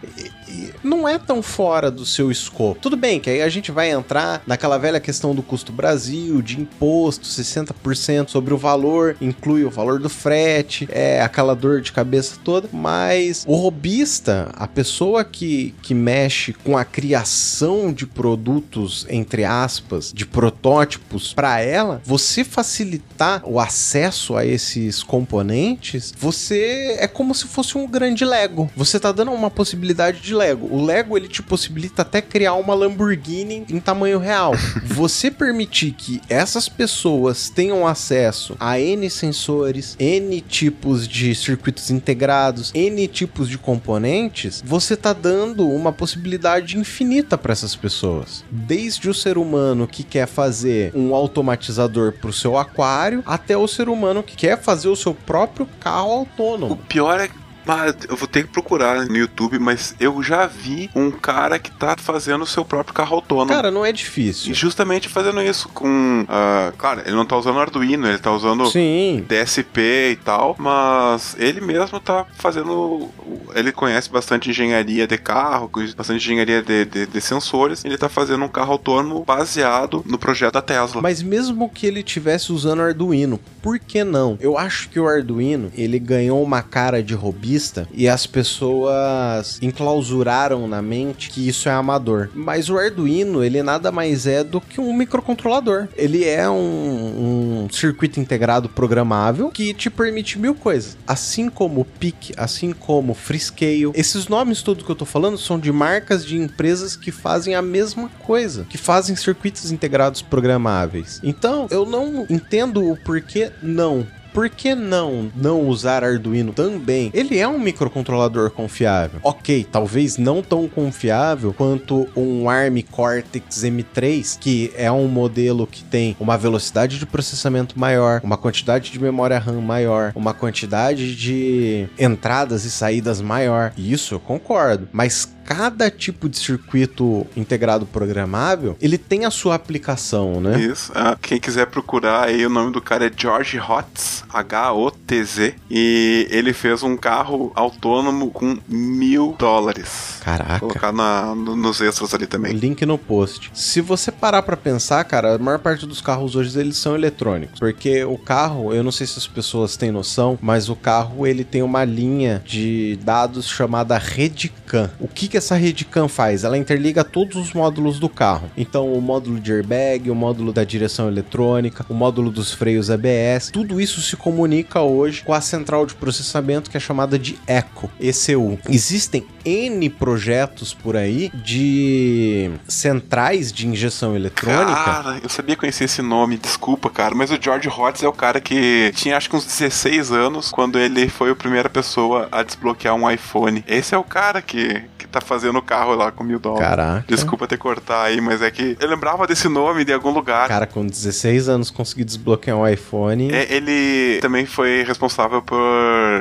não é tão fora do seu escopo. Tudo bem que aí a gente vai entrar naquela velha questão do custo Brasil, de imposto, 60% sobre o valor, inclui o valor do frete, é aquela dor de cabeça toda, mas o robista, a pessoa que, que mexe com a criação de produtos, entre aspas, de protótipos para ela, você facilitar o acesso a esses componentes, você é como se fosse um grande Lego. Você tá dando uma possibilidade de Lego. O Lego ele te possibilita até criar uma Lamborghini em tamanho real. Você permitir que essas pessoas tenham acesso a N sensores, N tipos de circuitos integrados, N tipos de componentes, você tá dando uma possibilidade infinita para essas pessoas. Desde o ser humano que quer fazer um automatizador para o seu aquário, até o ser humano que quer fazer o seu próprio carro autônomo. O pior é ah, eu vou ter que procurar no YouTube, mas eu já vi um cara que tá fazendo o seu próprio carro autônomo. Cara, não é difícil. E justamente fazendo isso com. Uh, claro, ele não tá usando Arduino, ele tá usando Sim. DSP e tal, mas ele mesmo tá fazendo. Ele conhece bastante engenharia de carro, bastante engenharia de, de, de sensores. Ele tá fazendo um carro autônomo baseado no projeto da Tesla. Mas mesmo que ele tivesse usando Arduino, por que não? Eu acho que o Arduino ele ganhou uma cara de robista e as pessoas enclausuraram na mente que isso é amador. Mas o Arduino, ele nada mais é do que um microcontrolador. Ele é um, um circuito integrado programável que te permite mil coisas. Assim como o PIC, assim como o Freescale. Esses nomes todos que eu tô falando são de marcas de empresas que fazem a mesma coisa, que fazem circuitos integrados programáveis. Então, eu não entendo o porquê não por que não não usar Arduino também? Ele é um microcontrolador confiável. Ok, talvez não tão confiável quanto um ARM Cortex M3, que é um modelo que tem uma velocidade de processamento maior, uma quantidade de memória RAM maior, uma quantidade de entradas e saídas maior. Isso eu concordo, mas cada tipo de circuito integrado programável, ele tem a sua aplicação, né? Isso. Ah, quem quiser procurar aí, o nome do cara é George Hotz, H-O-T-Z, e ele fez um carro autônomo com mil dólares. Caraca. Vou colocar na, no, nos extras ali também. Link no post. Se você parar para pensar, cara, a maior parte dos carros hoje eles são eletrônicos, porque o carro, eu não sei se as pessoas têm noção, mas o carro ele tem uma linha de dados chamada Redcam. O que, que que essa rede CAN faz? Ela interliga todos os módulos do carro. Então, o módulo de airbag, o módulo da direção eletrônica, o módulo dos freios ABS, tudo isso se comunica hoje com a central de processamento que é chamada de ECO, ECU. Existem N projetos por aí de centrais de injeção eletrônica. Cara, eu sabia conhecer esse nome, desculpa, cara, mas o George Hotz é o cara que tinha acho que uns 16 anos quando ele foi a primeira pessoa a desbloquear um iPhone. Esse é o cara que, que tá fazendo o carro lá com mil dólares. Caraca. Desculpa ter cortar aí, mas é que eu lembrava desse nome de algum lugar. Cara, com 16 anos consegui desbloquear um iPhone. É, ele também foi responsável por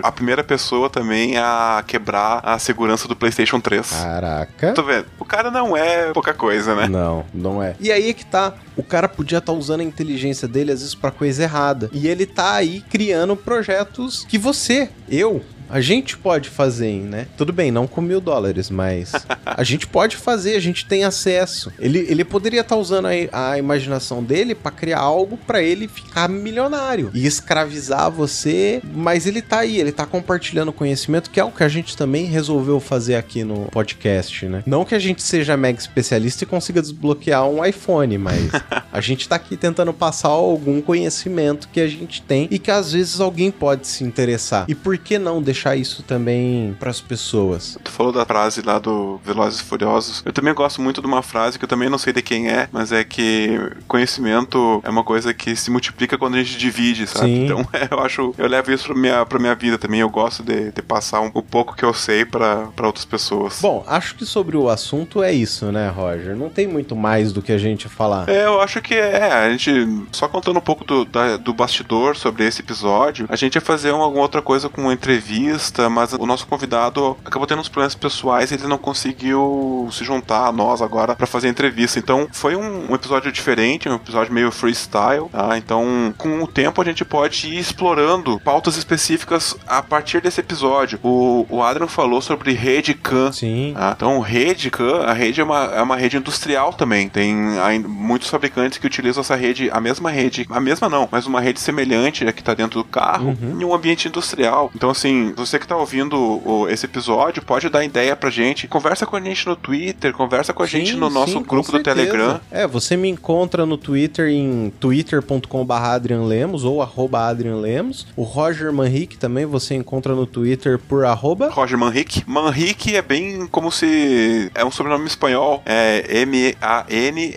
a primeira pessoa também a quebrar a segurança do PlayStation 3. Caraca. Tô vendo. O cara não é pouca coisa, né? Não, não é. E aí é que tá. O cara podia estar tá usando a inteligência dele às vezes para coisa errada. E ele tá aí criando projetos que você, eu, a gente pode fazer, né? Tudo bem, não com mil dólares, mas a gente pode fazer, a gente tem acesso. Ele, ele poderia estar tá usando a, a, imaginação dele para criar algo para ele ficar milionário e escravizar você, mas ele tá aí, ele tá compartilhando conhecimento, que é o que a gente também resolveu fazer aqui no podcast, né? Não que a gente seja mega especialista e consiga desbloquear um iPhone, mas a gente tá aqui tentando passar algum conhecimento que a gente tem e que às vezes alguém pode se interessar. E por que não deixar deixar isso também para as pessoas. Tu falou da frase lá do Velozes e Furiosos. Eu também gosto muito de uma frase que eu também não sei de quem é, mas é que conhecimento é uma coisa que se multiplica quando a gente divide, sabe? Sim. Então eu acho, eu levo isso pra minha, pra minha vida também. Eu gosto de, de passar um, o pouco que eu sei para outras pessoas. Bom, acho que sobre o assunto é isso, né, Roger? Não tem muito mais do que a gente falar. É, eu acho que é. A gente, só contando um pouco do, da, do bastidor sobre esse episódio, a gente ia fazer uma, alguma outra coisa com uma entrevista, mas o nosso convidado acabou tendo uns problemas pessoais e ele não conseguiu se juntar a nós agora para fazer a entrevista. Então foi um, um, episódio diferente, um episódio meio freestyle, tá? Então com o tempo a gente pode ir explorando pautas específicas a partir desse episódio. O, o Adrian falou sobre rede CAN. Sim. Tá? Então rede CAN, a rede é uma, é uma rede industrial também. Tem muitos fabricantes que utilizam essa rede, a mesma rede, a mesma não, mas uma rede semelhante a que está dentro do carro, uhum. em um ambiente industrial. Então, assim, você que está ouvindo o, esse episódio, pode dar ideia pra gente. Conversa com a gente no Twitter, conversa com a sim, gente no nosso sim, grupo do Telegram. É, você me encontra no Twitter em twitter.com.br adrianlemos ou arroba adrianlemos. O Roger Manrique também você encontra no Twitter por arroba... Roger Manrique. Manrique é bem como se... é um sobrenome espanhol. É M-A-N-R-I-Q-U-E.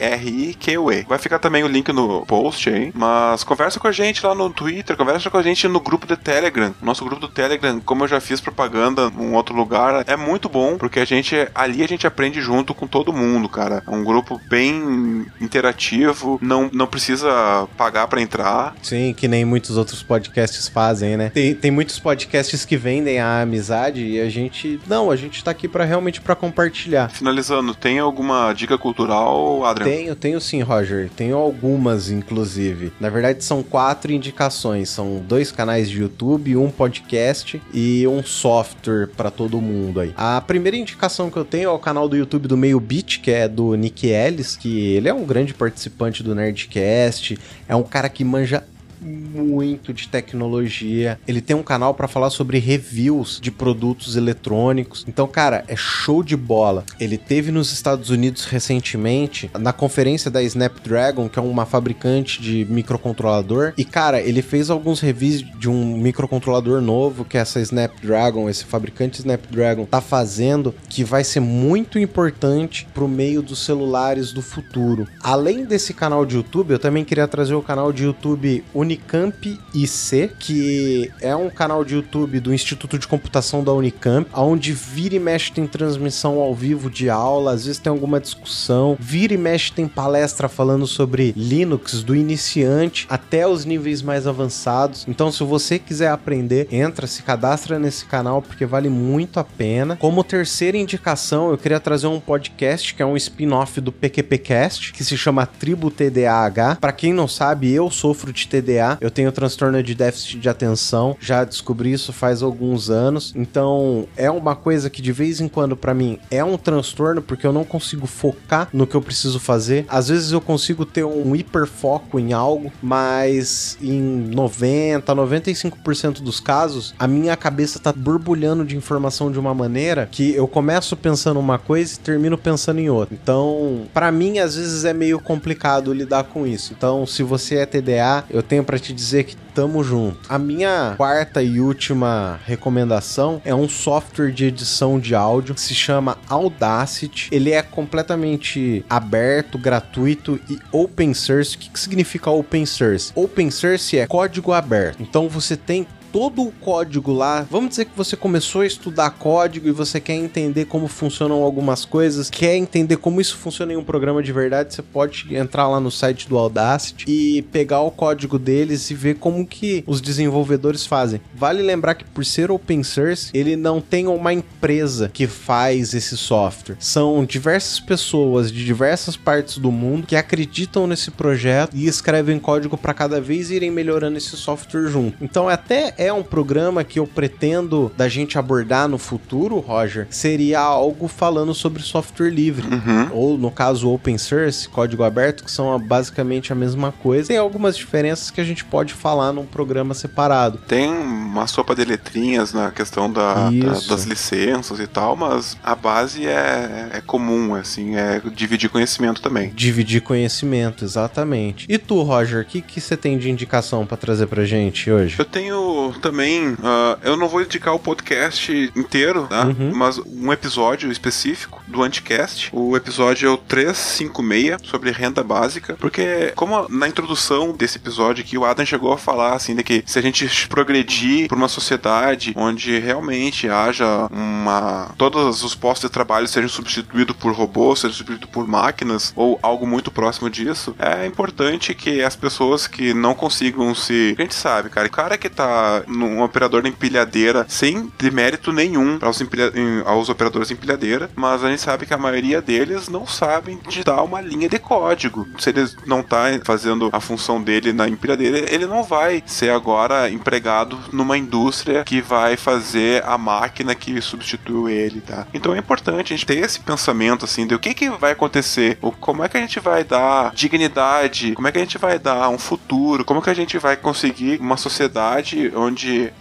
Vai ficar também o link no post aí. Mas conversa com a gente lá no Twitter, conversa com a gente no grupo do Telegram. Nosso grupo do Telegram, como eu já fiz propaganda em outro lugar, é muito bom, porque a gente ali a gente aprende junto com todo mundo, cara. É um grupo bem interativo, não, não precisa pagar para entrar. Sim, que nem muitos outros podcasts fazem, né? Tem, tem muitos podcasts que vendem a amizade e a gente, não, a gente tá aqui para realmente para compartilhar. Finalizando, tem alguma dica cultural, Adriano? Tenho, tenho sim, Roger. Tenho algumas, inclusive. Na verdade, são quatro indicações. São dois canais de YouTube, um podcast e um software para todo mundo aí. A primeira indicação que eu tenho é o canal do YouTube do Meio Beat, que é do Nick Ellis, que ele é um grande participante do Nerdcast, é um cara que manja muito de tecnologia. Ele tem um canal para falar sobre reviews de produtos eletrônicos. Então, cara, é show de bola. Ele teve nos Estados Unidos recentemente na conferência da Snapdragon, que é uma fabricante de microcontrolador. E, cara, ele fez alguns reviews de um microcontrolador novo que essa Snapdragon, esse fabricante Snapdragon, tá fazendo, que vai ser muito importante pro meio dos celulares do futuro. Além desse canal de YouTube, eu também queria trazer o canal de YouTube Unicamp IC, que é um canal de YouTube do Instituto de Computação da Unicamp, onde vira e mexe tem transmissão ao vivo de aula, às vezes tem alguma discussão, vira e mexe tem palestra falando sobre Linux, do iniciante até os níveis mais avançados. Então, se você quiser aprender, entra, se cadastra nesse canal porque vale muito a pena. Como terceira indicação, eu queria trazer um podcast que é um spin-off do PQPcast, que se chama Tribo TDAH. Para quem não sabe, eu sofro de TDAH TDA, eu tenho transtorno de déficit de atenção, já descobri isso faz alguns anos. Então, é uma coisa que de vez em quando para mim é um transtorno porque eu não consigo focar no que eu preciso fazer. Às vezes eu consigo ter um hiperfoco em algo, mas em 90, 95% dos casos, a minha cabeça tá borbulhando de informação de uma maneira que eu começo pensando uma coisa e termino pensando em outra. Então, para mim às vezes é meio complicado lidar com isso. Então, se você é TDA, eu tenho para te dizer que tamo junto. A minha quarta e última recomendação é um software de edição de áudio que se chama Audacity. Ele é completamente aberto, gratuito e open source. O que, que significa open source? Open source é código aberto. Então você tem todo o código lá. Vamos dizer que você começou a estudar código e você quer entender como funcionam algumas coisas, quer entender como isso funciona em um programa de verdade, você pode entrar lá no site do Audacity e pegar o código deles e ver como que os desenvolvedores fazem. Vale lembrar que por ser open source, ele não tem uma empresa que faz esse software. São diversas pessoas de diversas partes do mundo que acreditam nesse projeto e escrevem código para cada vez irem melhorando esse software junto. Então é até é um programa que eu pretendo da gente abordar no futuro, Roger, seria algo falando sobre software livre. Uhum. Ou, no caso, open source, código aberto, que são basicamente a mesma coisa. Tem algumas diferenças que a gente pode falar num programa separado. Tem uma sopa de letrinhas na questão da, da, das licenças e tal, mas a base é, é comum, assim, é dividir conhecimento também. Dividir conhecimento, exatamente. E tu, Roger, o que, você tem de indicação para trazer pra gente hoje? Eu tenho também. Uh, eu não vou dedicar o podcast inteiro, né? Uhum. Mas um episódio específico do Anticast. O episódio é o 356 sobre renda básica. Porque, como na introdução desse episódio aqui, o Adam chegou a falar assim, de que se a gente progredir por uma sociedade onde realmente haja uma. todos os postos de trabalho sejam substituídos por robôs, sejam substituídos por máquinas ou algo muito próximo disso, é importante que as pessoas que não consigam se. A gente sabe, cara, o cara que tá num operador de empilhadeira sem demérito nenhum para os, empilha... aos operadores de empilhadeira, mas a gente sabe que a maioria deles não sabem digitar uma linha de código. Se ele não tá fazendo a função dele na empilhadeira, ele não vai ser agora empregado numa indústria que vai fazer a máquina que substituiu ele, tá? Então é importante a gente ter esse pensamento assim de o que que vai acontecer, como é que a gente vai dar dignidade, como é que a gente vai dar um futuro, como que a gente vai conseguir uma sociedade onde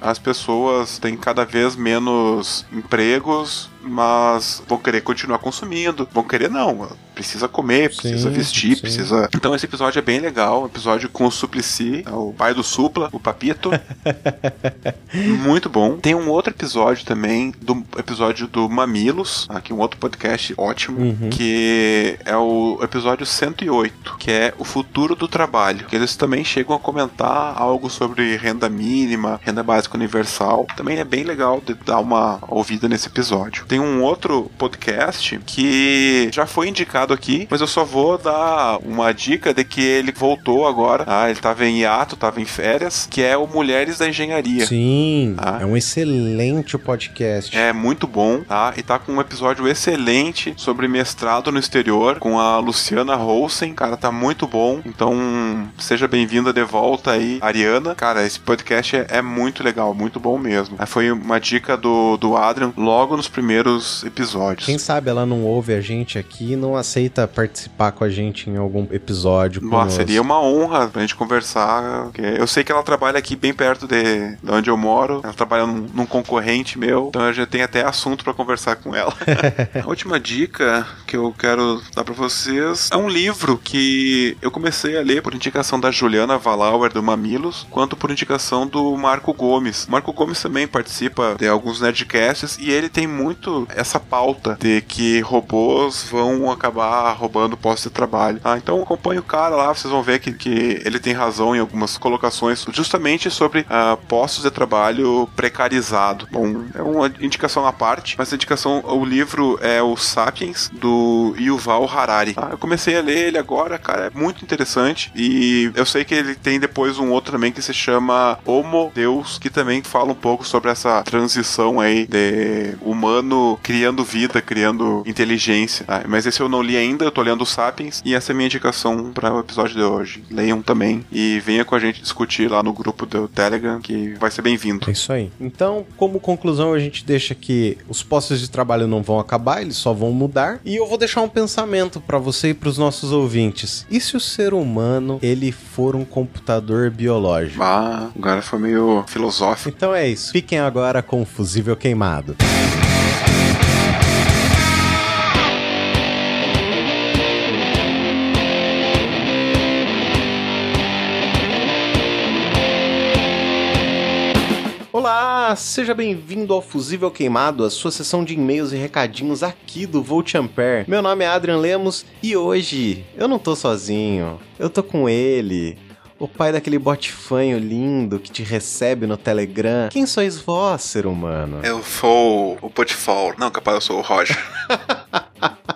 as pessoas têm cada vez menos empregos, mas vão querer continuar consumindo. Vão querer, não. Precisa comer, precisa sim, vestir, sim. precisa. Então esse episódio é bem legal. Um episódio com o Suplicy, é o pai do Supla, o Papito. Muito bom. Tem um outro episódio também, do episódio do Mamilos, aqui um outro podcast ótimo, uhum. que é o episódio 108, que é o futuro do trabalho. Que eles também chegam a comentar algo sobre renda mínima, renda básica universal. Também é bem legal de dar uma ouvida nesse episódio. Tem tem um outro podcast que já foi indicado aqui, mas eu só vou dar uma dica de que ele voltou agora. Ah, ele tava em hiato, tava em férias, que é o Mulheres da Engenharia. Sim, tá? é um excelente podcast. É muito bom, tá? E tá com um episódio excelente sobre mestrado no exterior com a Luciana Rosen. Cara, tá muito bom. Então, seja bem-vinda de volta aí, Ariana. Cara, esse podcast é, é muito legal, muito bom mesmo. Foi uma dica do, do Adrian logo nos primeiros primeiros episódios. Quem sabe ela não ouve a gente aqui e não aceita participar com a gente em algum episódio. Nossa, seria uma honra pra gente conversar. Eu sei que ela trabalha aqui bem perto de, de onde eu moro. Ela trabalha num, num concorrente meu, então eu já tenho até assunto para conversar com ela. a última dica que eu quero dar para vocês é um livro que eu comecei a ler por indicação da Juliana Valauer do Mamilos, quanto por indicação do Marco Gomes. Marco Gomes também participa de alguns Nerdcasts e ele tem muito essa pauta de que robôs vão acabar roubando postos de trabalho. Ah, então acompanhe o cara lá, vocês vão ver que, que ele tem razão em algumas colocações justamente sobre uh, postos de trabalho precarizado. Bom, é uma indicação à parte, mas a indicação, o livro é o Sapiens do Yuval Harari. Ah, eu comecei a ler ele agora, cara, é muito interessante e eu sei que ele tem depois um outro também que se chama Homo Deus, que também fala um pouco sobre essa transição aí de humano criando vida, criando inteligência. Ah, mas esse eu não li ainda, eu tô lendo o Sapiens e essa é a minha indicação para o episódio de hoje. Leiam também e venha com a gente discutir lá no grupo do Telegram, que vai ser bem-vindo. É isso aí. Então, como conclusão, a gente deixa que os postos de trabalho não vão acabar, eles só vão mudar. E eu vou deixar um pensamento para você e para os nossos ouvintes. E se o ser humano ele for um computador biológico? Ah, agora foi meio filosófico. Então é isso. Fiquem agora com o fusível queimado. Olá, seja bem-vindo ao Fusível Queimado, a sua sessão de e-mails e recadinhos aqui do Volt Ampere. Meu nome é Adrian Lemos e hoje eu não tô sozinho, eu tô com ele, o pai daquele botifanho lindo que te recebe no Telegram. Quem sois vós, ser humano? Eu sou o Potifal. Não, capaz eu sou o Roger.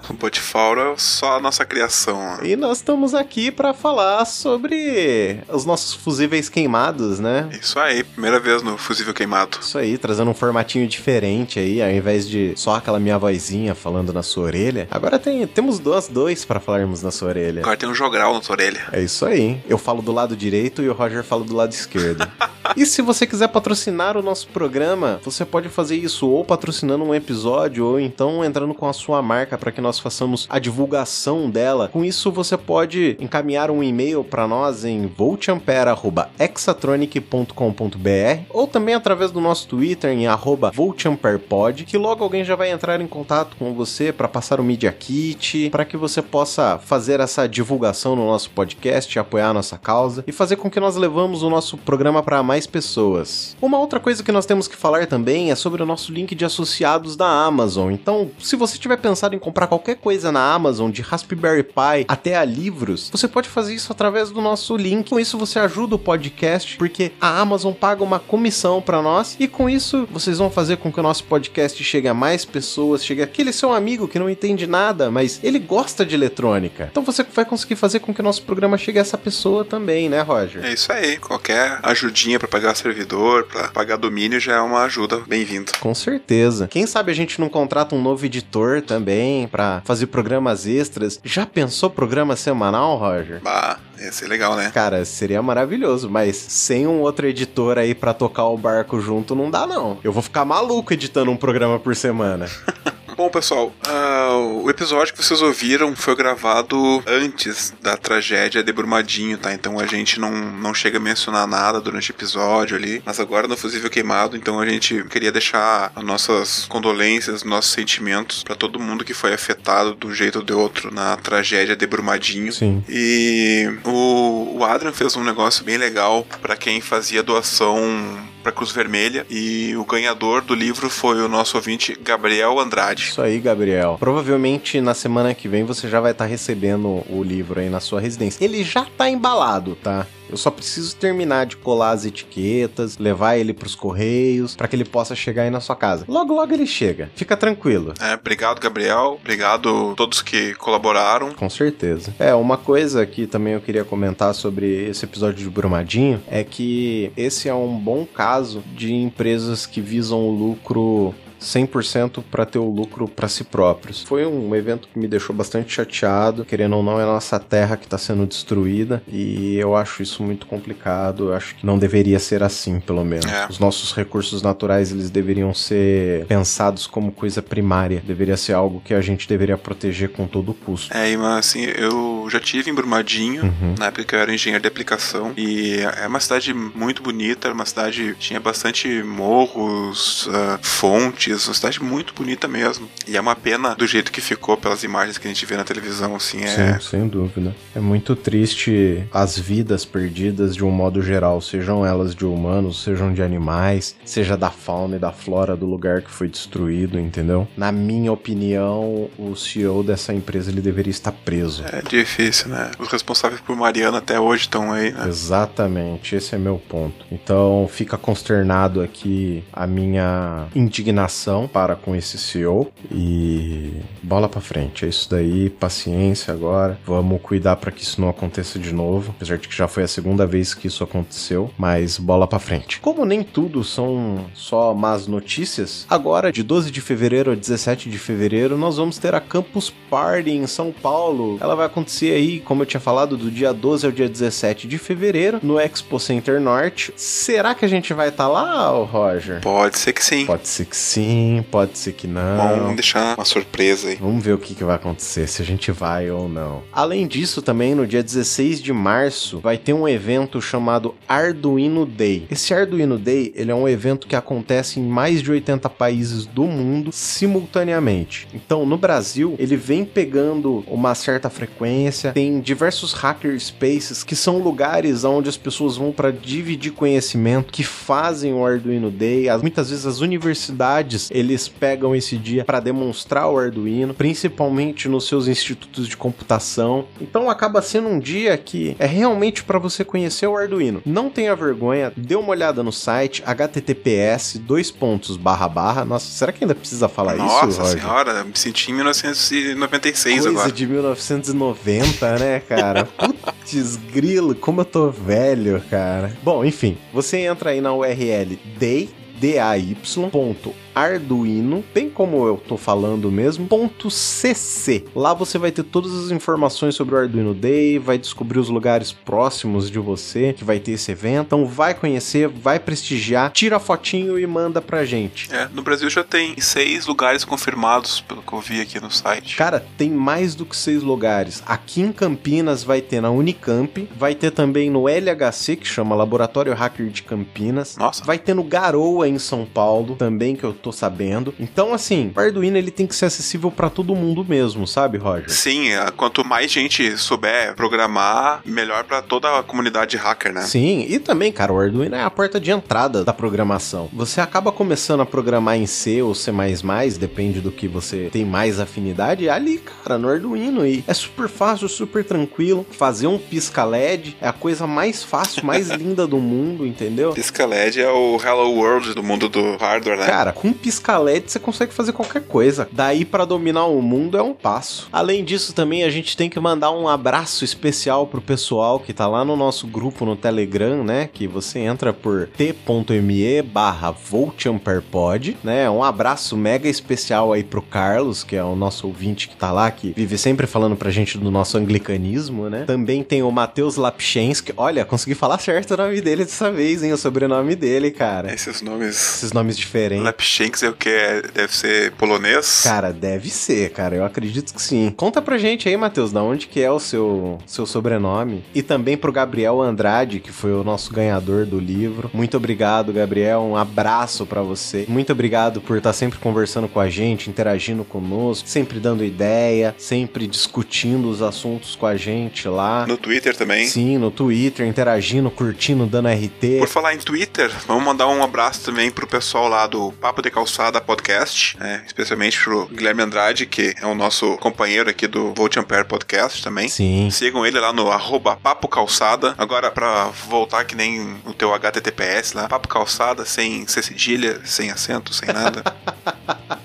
o Potifal é só a nossa criação. E nós estamos aqui para falar sobre os nossos fusíveis queimados, né? Isso aí, primeira vez no fusível queimado. Isso aí, trazendo um formatinho diferente aí, ao invés de só aquela minha vozinha falando na sua orelha. Agora tem, temos dois, dois para falarmos na sua orelha. Agora tem um jogral na sua orelha. É isso aí. Eu falo do lado direito e o Roger fala do lado esquerdo. e se você quiser patrocinar o nosso programa, você pode fazer isso ou patrocinando um episódio ou então entrando com a sua marca para que nós façamos a divulgação dela. Com isso, você pode encaminhar um e-mail para nós em voltampera@exatronic.com.br ou também através do nosso Twitter em @voltamperpod, que logo alguém já vai entrar em contato com você para passar o Media Kit, para que você possa fazer essa divulgação no nosso podcast, apoiar a nossa causa e fazer com que nós levamos o nosso programa para mais mais pessoas. Uma outra coisa que nós temos que falar também é sobre o nosso link de associados da Amazon. Então, se você tiver pensado em comprar qualquer coisa na Amazon, de Raspberry Pi até a livros, você pode fazer isso através do nosso link. Com isso você ajuda o podcast, porque a Amazon paga uma comissão para nós e com isso vocês vão fazer com que o nosso podcast chegue a mais pessoas, chegue aquele seu amigo que não entende nada, mas ele gosta de eletrônica. Então você vai conseguir fazer com que o nosso programa chegue a essa pessoa também, né, Roger? É isso aí. Qualquer ajudinha para pagar servidor, para pagar domínio já é uma ajuda bem-vinda. Com certeza. Quem sabe a gente não contrata um novo editor também para fazer programas extras. Já pensou programa semanal, Roger? Bah, ia ser legal, né? Cara, seria maravilhoso, mas sem um outro editor aí para tocar o barco junto não dá não. Eu vou ficar maluco editando um programa por semana. Bom, pessoal, uh, o episódio que vocês ouviram foi gravado antes da tragédia de Brumadinho, tá? Então a gente não, não chega a mencionar nada durante o episódio ali, mas agora no Fusível Queimado, então a gente queria deixar as nossas condolências, nossos sentimentos para todo mundo que foi afetado de um jeito ou de outro na tragédia de Brumadinho. Sim. E o, o Adrian fez um negócio bem legal para quem fazia doação para Cruz Vermelha e o ganhador do livro foi o nosso ouvinte Gabriel Andrade. Isso aí, Gabriel. Provavelmente na semana que vem você já vai estar tá recebendo o livro aí na sua residência. Ele já tá embalado, tá? Eu só preciso terminar de colar as etiquetas, levar ele pros correios, para que ele possa chegar aí na sua casa. Logo, logo ele chega. Fica tranquilo. É, obrigado, Gabriel. Obrigado a todos que colaboraram. Com certeza. É, uma coisa que também eu queria comentar sobre esse episódio de Brumadinho é que esse é um bom caso de empresas que visam o lucro 100% para ter o lucro para si próprios. Foi um evento que me deixou bastante chateado, querendo ou não, é a nossa terra que está sendo destruída e eu acho isso muito complicado. Eu acho que não deveria ser assim, pelo menos. É. Os nossos recursos naturais eles deveriam ser pensados como coisa primária, deveria ser algo que a gente deveria proteger com todo custo. É, mas assim, eu já tive em Brumadinho, uhum. na época que eu era engenheiro de aplicação, e é uma cidade muito bonita, uma cidade tinha bastante morros, uh, fontes uma cidade muito bonita mesmo. E é uma pena do jeito que ficou pelas imagens que a gente vê na televisão, assim, é... Sim, sem dúvida. É muito triste as vidas perdidas de um modo geral, sejam elas de humanos, sejam de animais, seja da fauna e da flora do lugar que foi destruído, entendeu? Na minha opinião, o CEO dessa empresa ele deveria estar preso. É difícil, né? Os responsáveis por Mariana até hoje estão aí, né? Exatamente, esse é meu ponto. Então fica consternado aqui a minha indignação para com esse CEO e bola para frente. É isso daí, paciência agora. Vamos cuidar para que isso não aconteça de novo, apesar de que já foi a segunda vez que isso aconteceu, mas bola para frente. Como nem tudo são só más notícias, agora de 12 de fevereiro a 17 de fevereiro nós vamos ter a Campus Party em São Paulo. Ela vai acontecer aí, como eu tinha falado, do dia 12 ao dia 17 de fevereiro no Expo Center Norte. Será que a gente vai estar tá lá, Roger? Pode ser que sim. Pode ser que sim sim, pode ser que não. Vamos deixar uma surpresa aí. Vamos ver o que, que vai acontecer, se a gente vai ou não. Além disso, também no dia 16 de março vai ter um evento chamado Arduino Day. Esse Arduino Day, ele é um evento que acontece em mais de 80 países do mundo simultaneamente. Então, no Brasil, ele vem pegando uma certa frequência, tem diversos hacker spaces que são lugares onde as pessoas vão para dividir conhecimento, que fazem o Arduino Day. Muitas vezes as universidades eles pegam esse dia para demonstrar o Arduino, principalmente nos seus institutos de computação. Então acaba sendo um dia que é realmente para você conhecer o Arduino. Não tenha vergonha, dê uma olhada no site https dois pontos barra barra. Nossa, será que ainda precisa falar Nossa isso? Nossa senhora, me senti em 1996 Coisa agora. de 1990, né, cara? Putz, grilo, como eu tô velho, cara. Bom, enfim, você entra aí na URL day day.arduino, bem como eu tô falando mesmo, .cc. Lá você vai ter todas as informações sobre o Arduino Day, vai descobrir os lugares próximos de você que vai ter esse evento. Então vai conhecer, vai prestigiar, tira a fotinho e manda pra gente. É, no Brasil já tem seis lugares confirmados, pelo que eu vi aqui no site. Cara, tem mais do que seis lugares. Aqui em Campinas vai ter na Unicamp, vai ter também no LHC, que chama Laboratório Hacker de Campinas. Nossa. Vai ter no Garoa em São Paulo, também que eu tô sabendo. Então, assim, o Arduino ele tem que ser acessível para todo mundo mesmo, sabe, Roger? Sim, é, quanto mais gente souber programar, melhor para toda a comunidade hacker, né? Sim, e também, cara, o Arduino é a porta de entrada da programação. Você acaba começando a programar em C ou C++, depende do que você tem mais afinidade, é ali, cara, no Arduino. E é super fácil, super tranquilo. Fazer um pisca LED é a coisa mais fácil, mais linda do mundo, entendeu? Pisca LED é o Hello World do mundo do hardware, né? Cara, com pisca LED você consegue fazer qualquer coisa. Daí para dominar o mundo é um passo. Além disso, também a gente tem que mandar um abraço especial pro pessoal que tá lá no nosso grupo no Telegram, né? Que você entra por t.me barra voltamperpod, né? Um abraço mega especial aí pro Carlos, que é o nosso ouvinte que tá lá, que vive sempre falando pra gente do nosso anglicanismo, né? Também tem o Matheus Lapchensky. Olha, consegui falar certo o nome dele dessa vez, hein? O sobrenome dele, cara. Esses nomes. Esses nomes diferentes. Lapchensky é o que? Deve ser polonês? Cara, deve ser, cara. Eu acredito que sim. Conta pra gente aí, Matheus, da onde que é o seu, seu sobrenome. E também pro Gabriel Andrade, que foi o nosso ganhador do livro. Muito obrigado, Gabriel. Um abraço para você. Muito obrigado por estar sempre conversando com a gente, interagindo conosco, sempre dando ideia, sempre discutindo os assuntos com a gente lá. No Twitter também. Sim, no Twitter, interagindo, curtindo, dando RT. Por falar em Twitter, vamos mandar um abraço também pro pessoal lá do Papo de Calçada Podcast, né? especialmente pro Guilherme Andrade, que é o nosso companheiro aqui do Volt Ampere Podcast também. Sim. Sigam ele lá no arroba Papo Calçada. Agora, pra voltar que nem o teu HTTPS lá, Papo Calçada, sem, sem cedilha, sem acento, sem nada.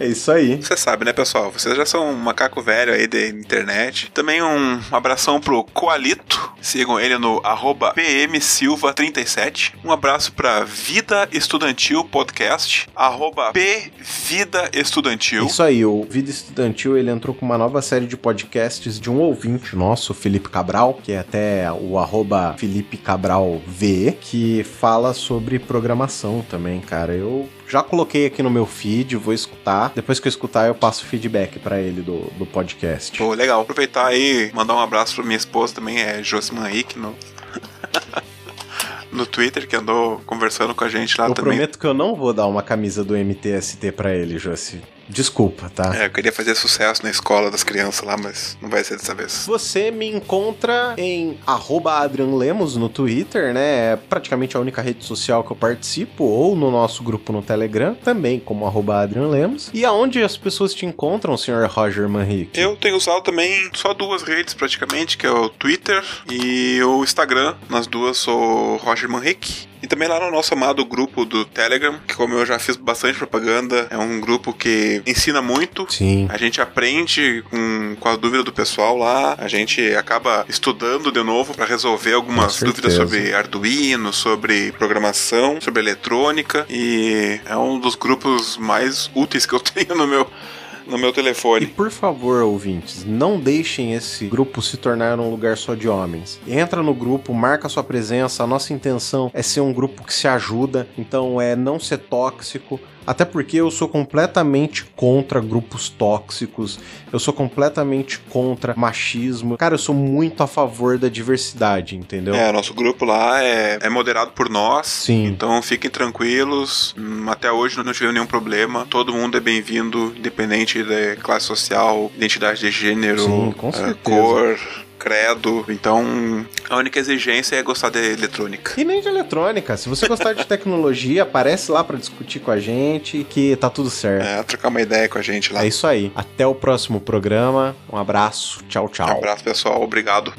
É isso aí. Você sabe, né, pessoal? Vocês já são um macaco velho aí da internet. Também um abração pro Coalito. Sigam ele no pmsilva37. Um abraço pra Vida Estudantil Podcast, arroba pvida estudantil. Isso aí, o Vida Estudantil, ele entrou com uma nova série de podcasts de um ouvinte nosso, Felipe Cabral, que é até o arroba Felipe Cabral V, que fala sobre programação também, cara. Eu já coloquei aqui no meu feed, vou escutar. Depois que eu escutar, eu passo feedback para ele do, do podcast. Pô, legal. Aproveitar aí, mandar um abraço pra minha esposa também, é Josiman Rick, no... no Twitter, que andou conversando com a gente lá eu também. Eu prometo que eu não vou dar uma camisa do MTST para ele, Josi. Desculpa, tá? É, eu queria fazer sucesso na escola das crianças lá, mas não vai ser dessa vez. Você me encontra em @adrianlemos no Twitter, né? É praticamente a única rede social que eu participo, ou no nosso grupo no Telegram, também como @adrianlemos. E aonde as pessoas te encontram, senhor Roger Manrique? Eu tenho usado também só duas redes praticamente, que é o Twitter e o Instagram. Nas duas sou Roger Manrique. E também lá no nosso amado grupo do Telegram, que como eu já fiz bastante propaganda, é um grupo que ensina muito. Sim. A gente aprende com, com a dúvida do pessoal lá, a gente acaba estudando de novo para resolver algumas dúvidas sobre Arduino, sobre programação, sobre eletrônica e é um dos grupos mais úteis que eu tenho no meu no meu telefone. E por favor, ouvintes, não deixem esse grupo se tornar um lugar só de homens. Entra no grupo, marca sua presença. A nossa intenção é ser um grupo que se ajuda, então é não ser tóxico. Até porque eu sou completamente contra grupos tóxicos, eu sou completamente contra machismo. Cara, eu sou muito a favor da diversidade, entendeu? É, nosso grupo lá é, é moderado por nós. Sim. Então fiquem tranquilos. Hum, até hoje não tivemos nenhum problema. Todo mundo é bem-vindo, independente da classe social, identidade de gênero, Sim, com uh, cor credo. Então, a única exigência é gostar de eletrônica. E nem de eletrônica. Se você gostar de tecnologia, aparece lá para discutir com a gente, que tá tudo certo. É, trocar uma ideia com a gente lá. É isso aí. Até o próximo programa. Um abraço. Tchau, tchau. Um abraço, pessoal. Obrigado.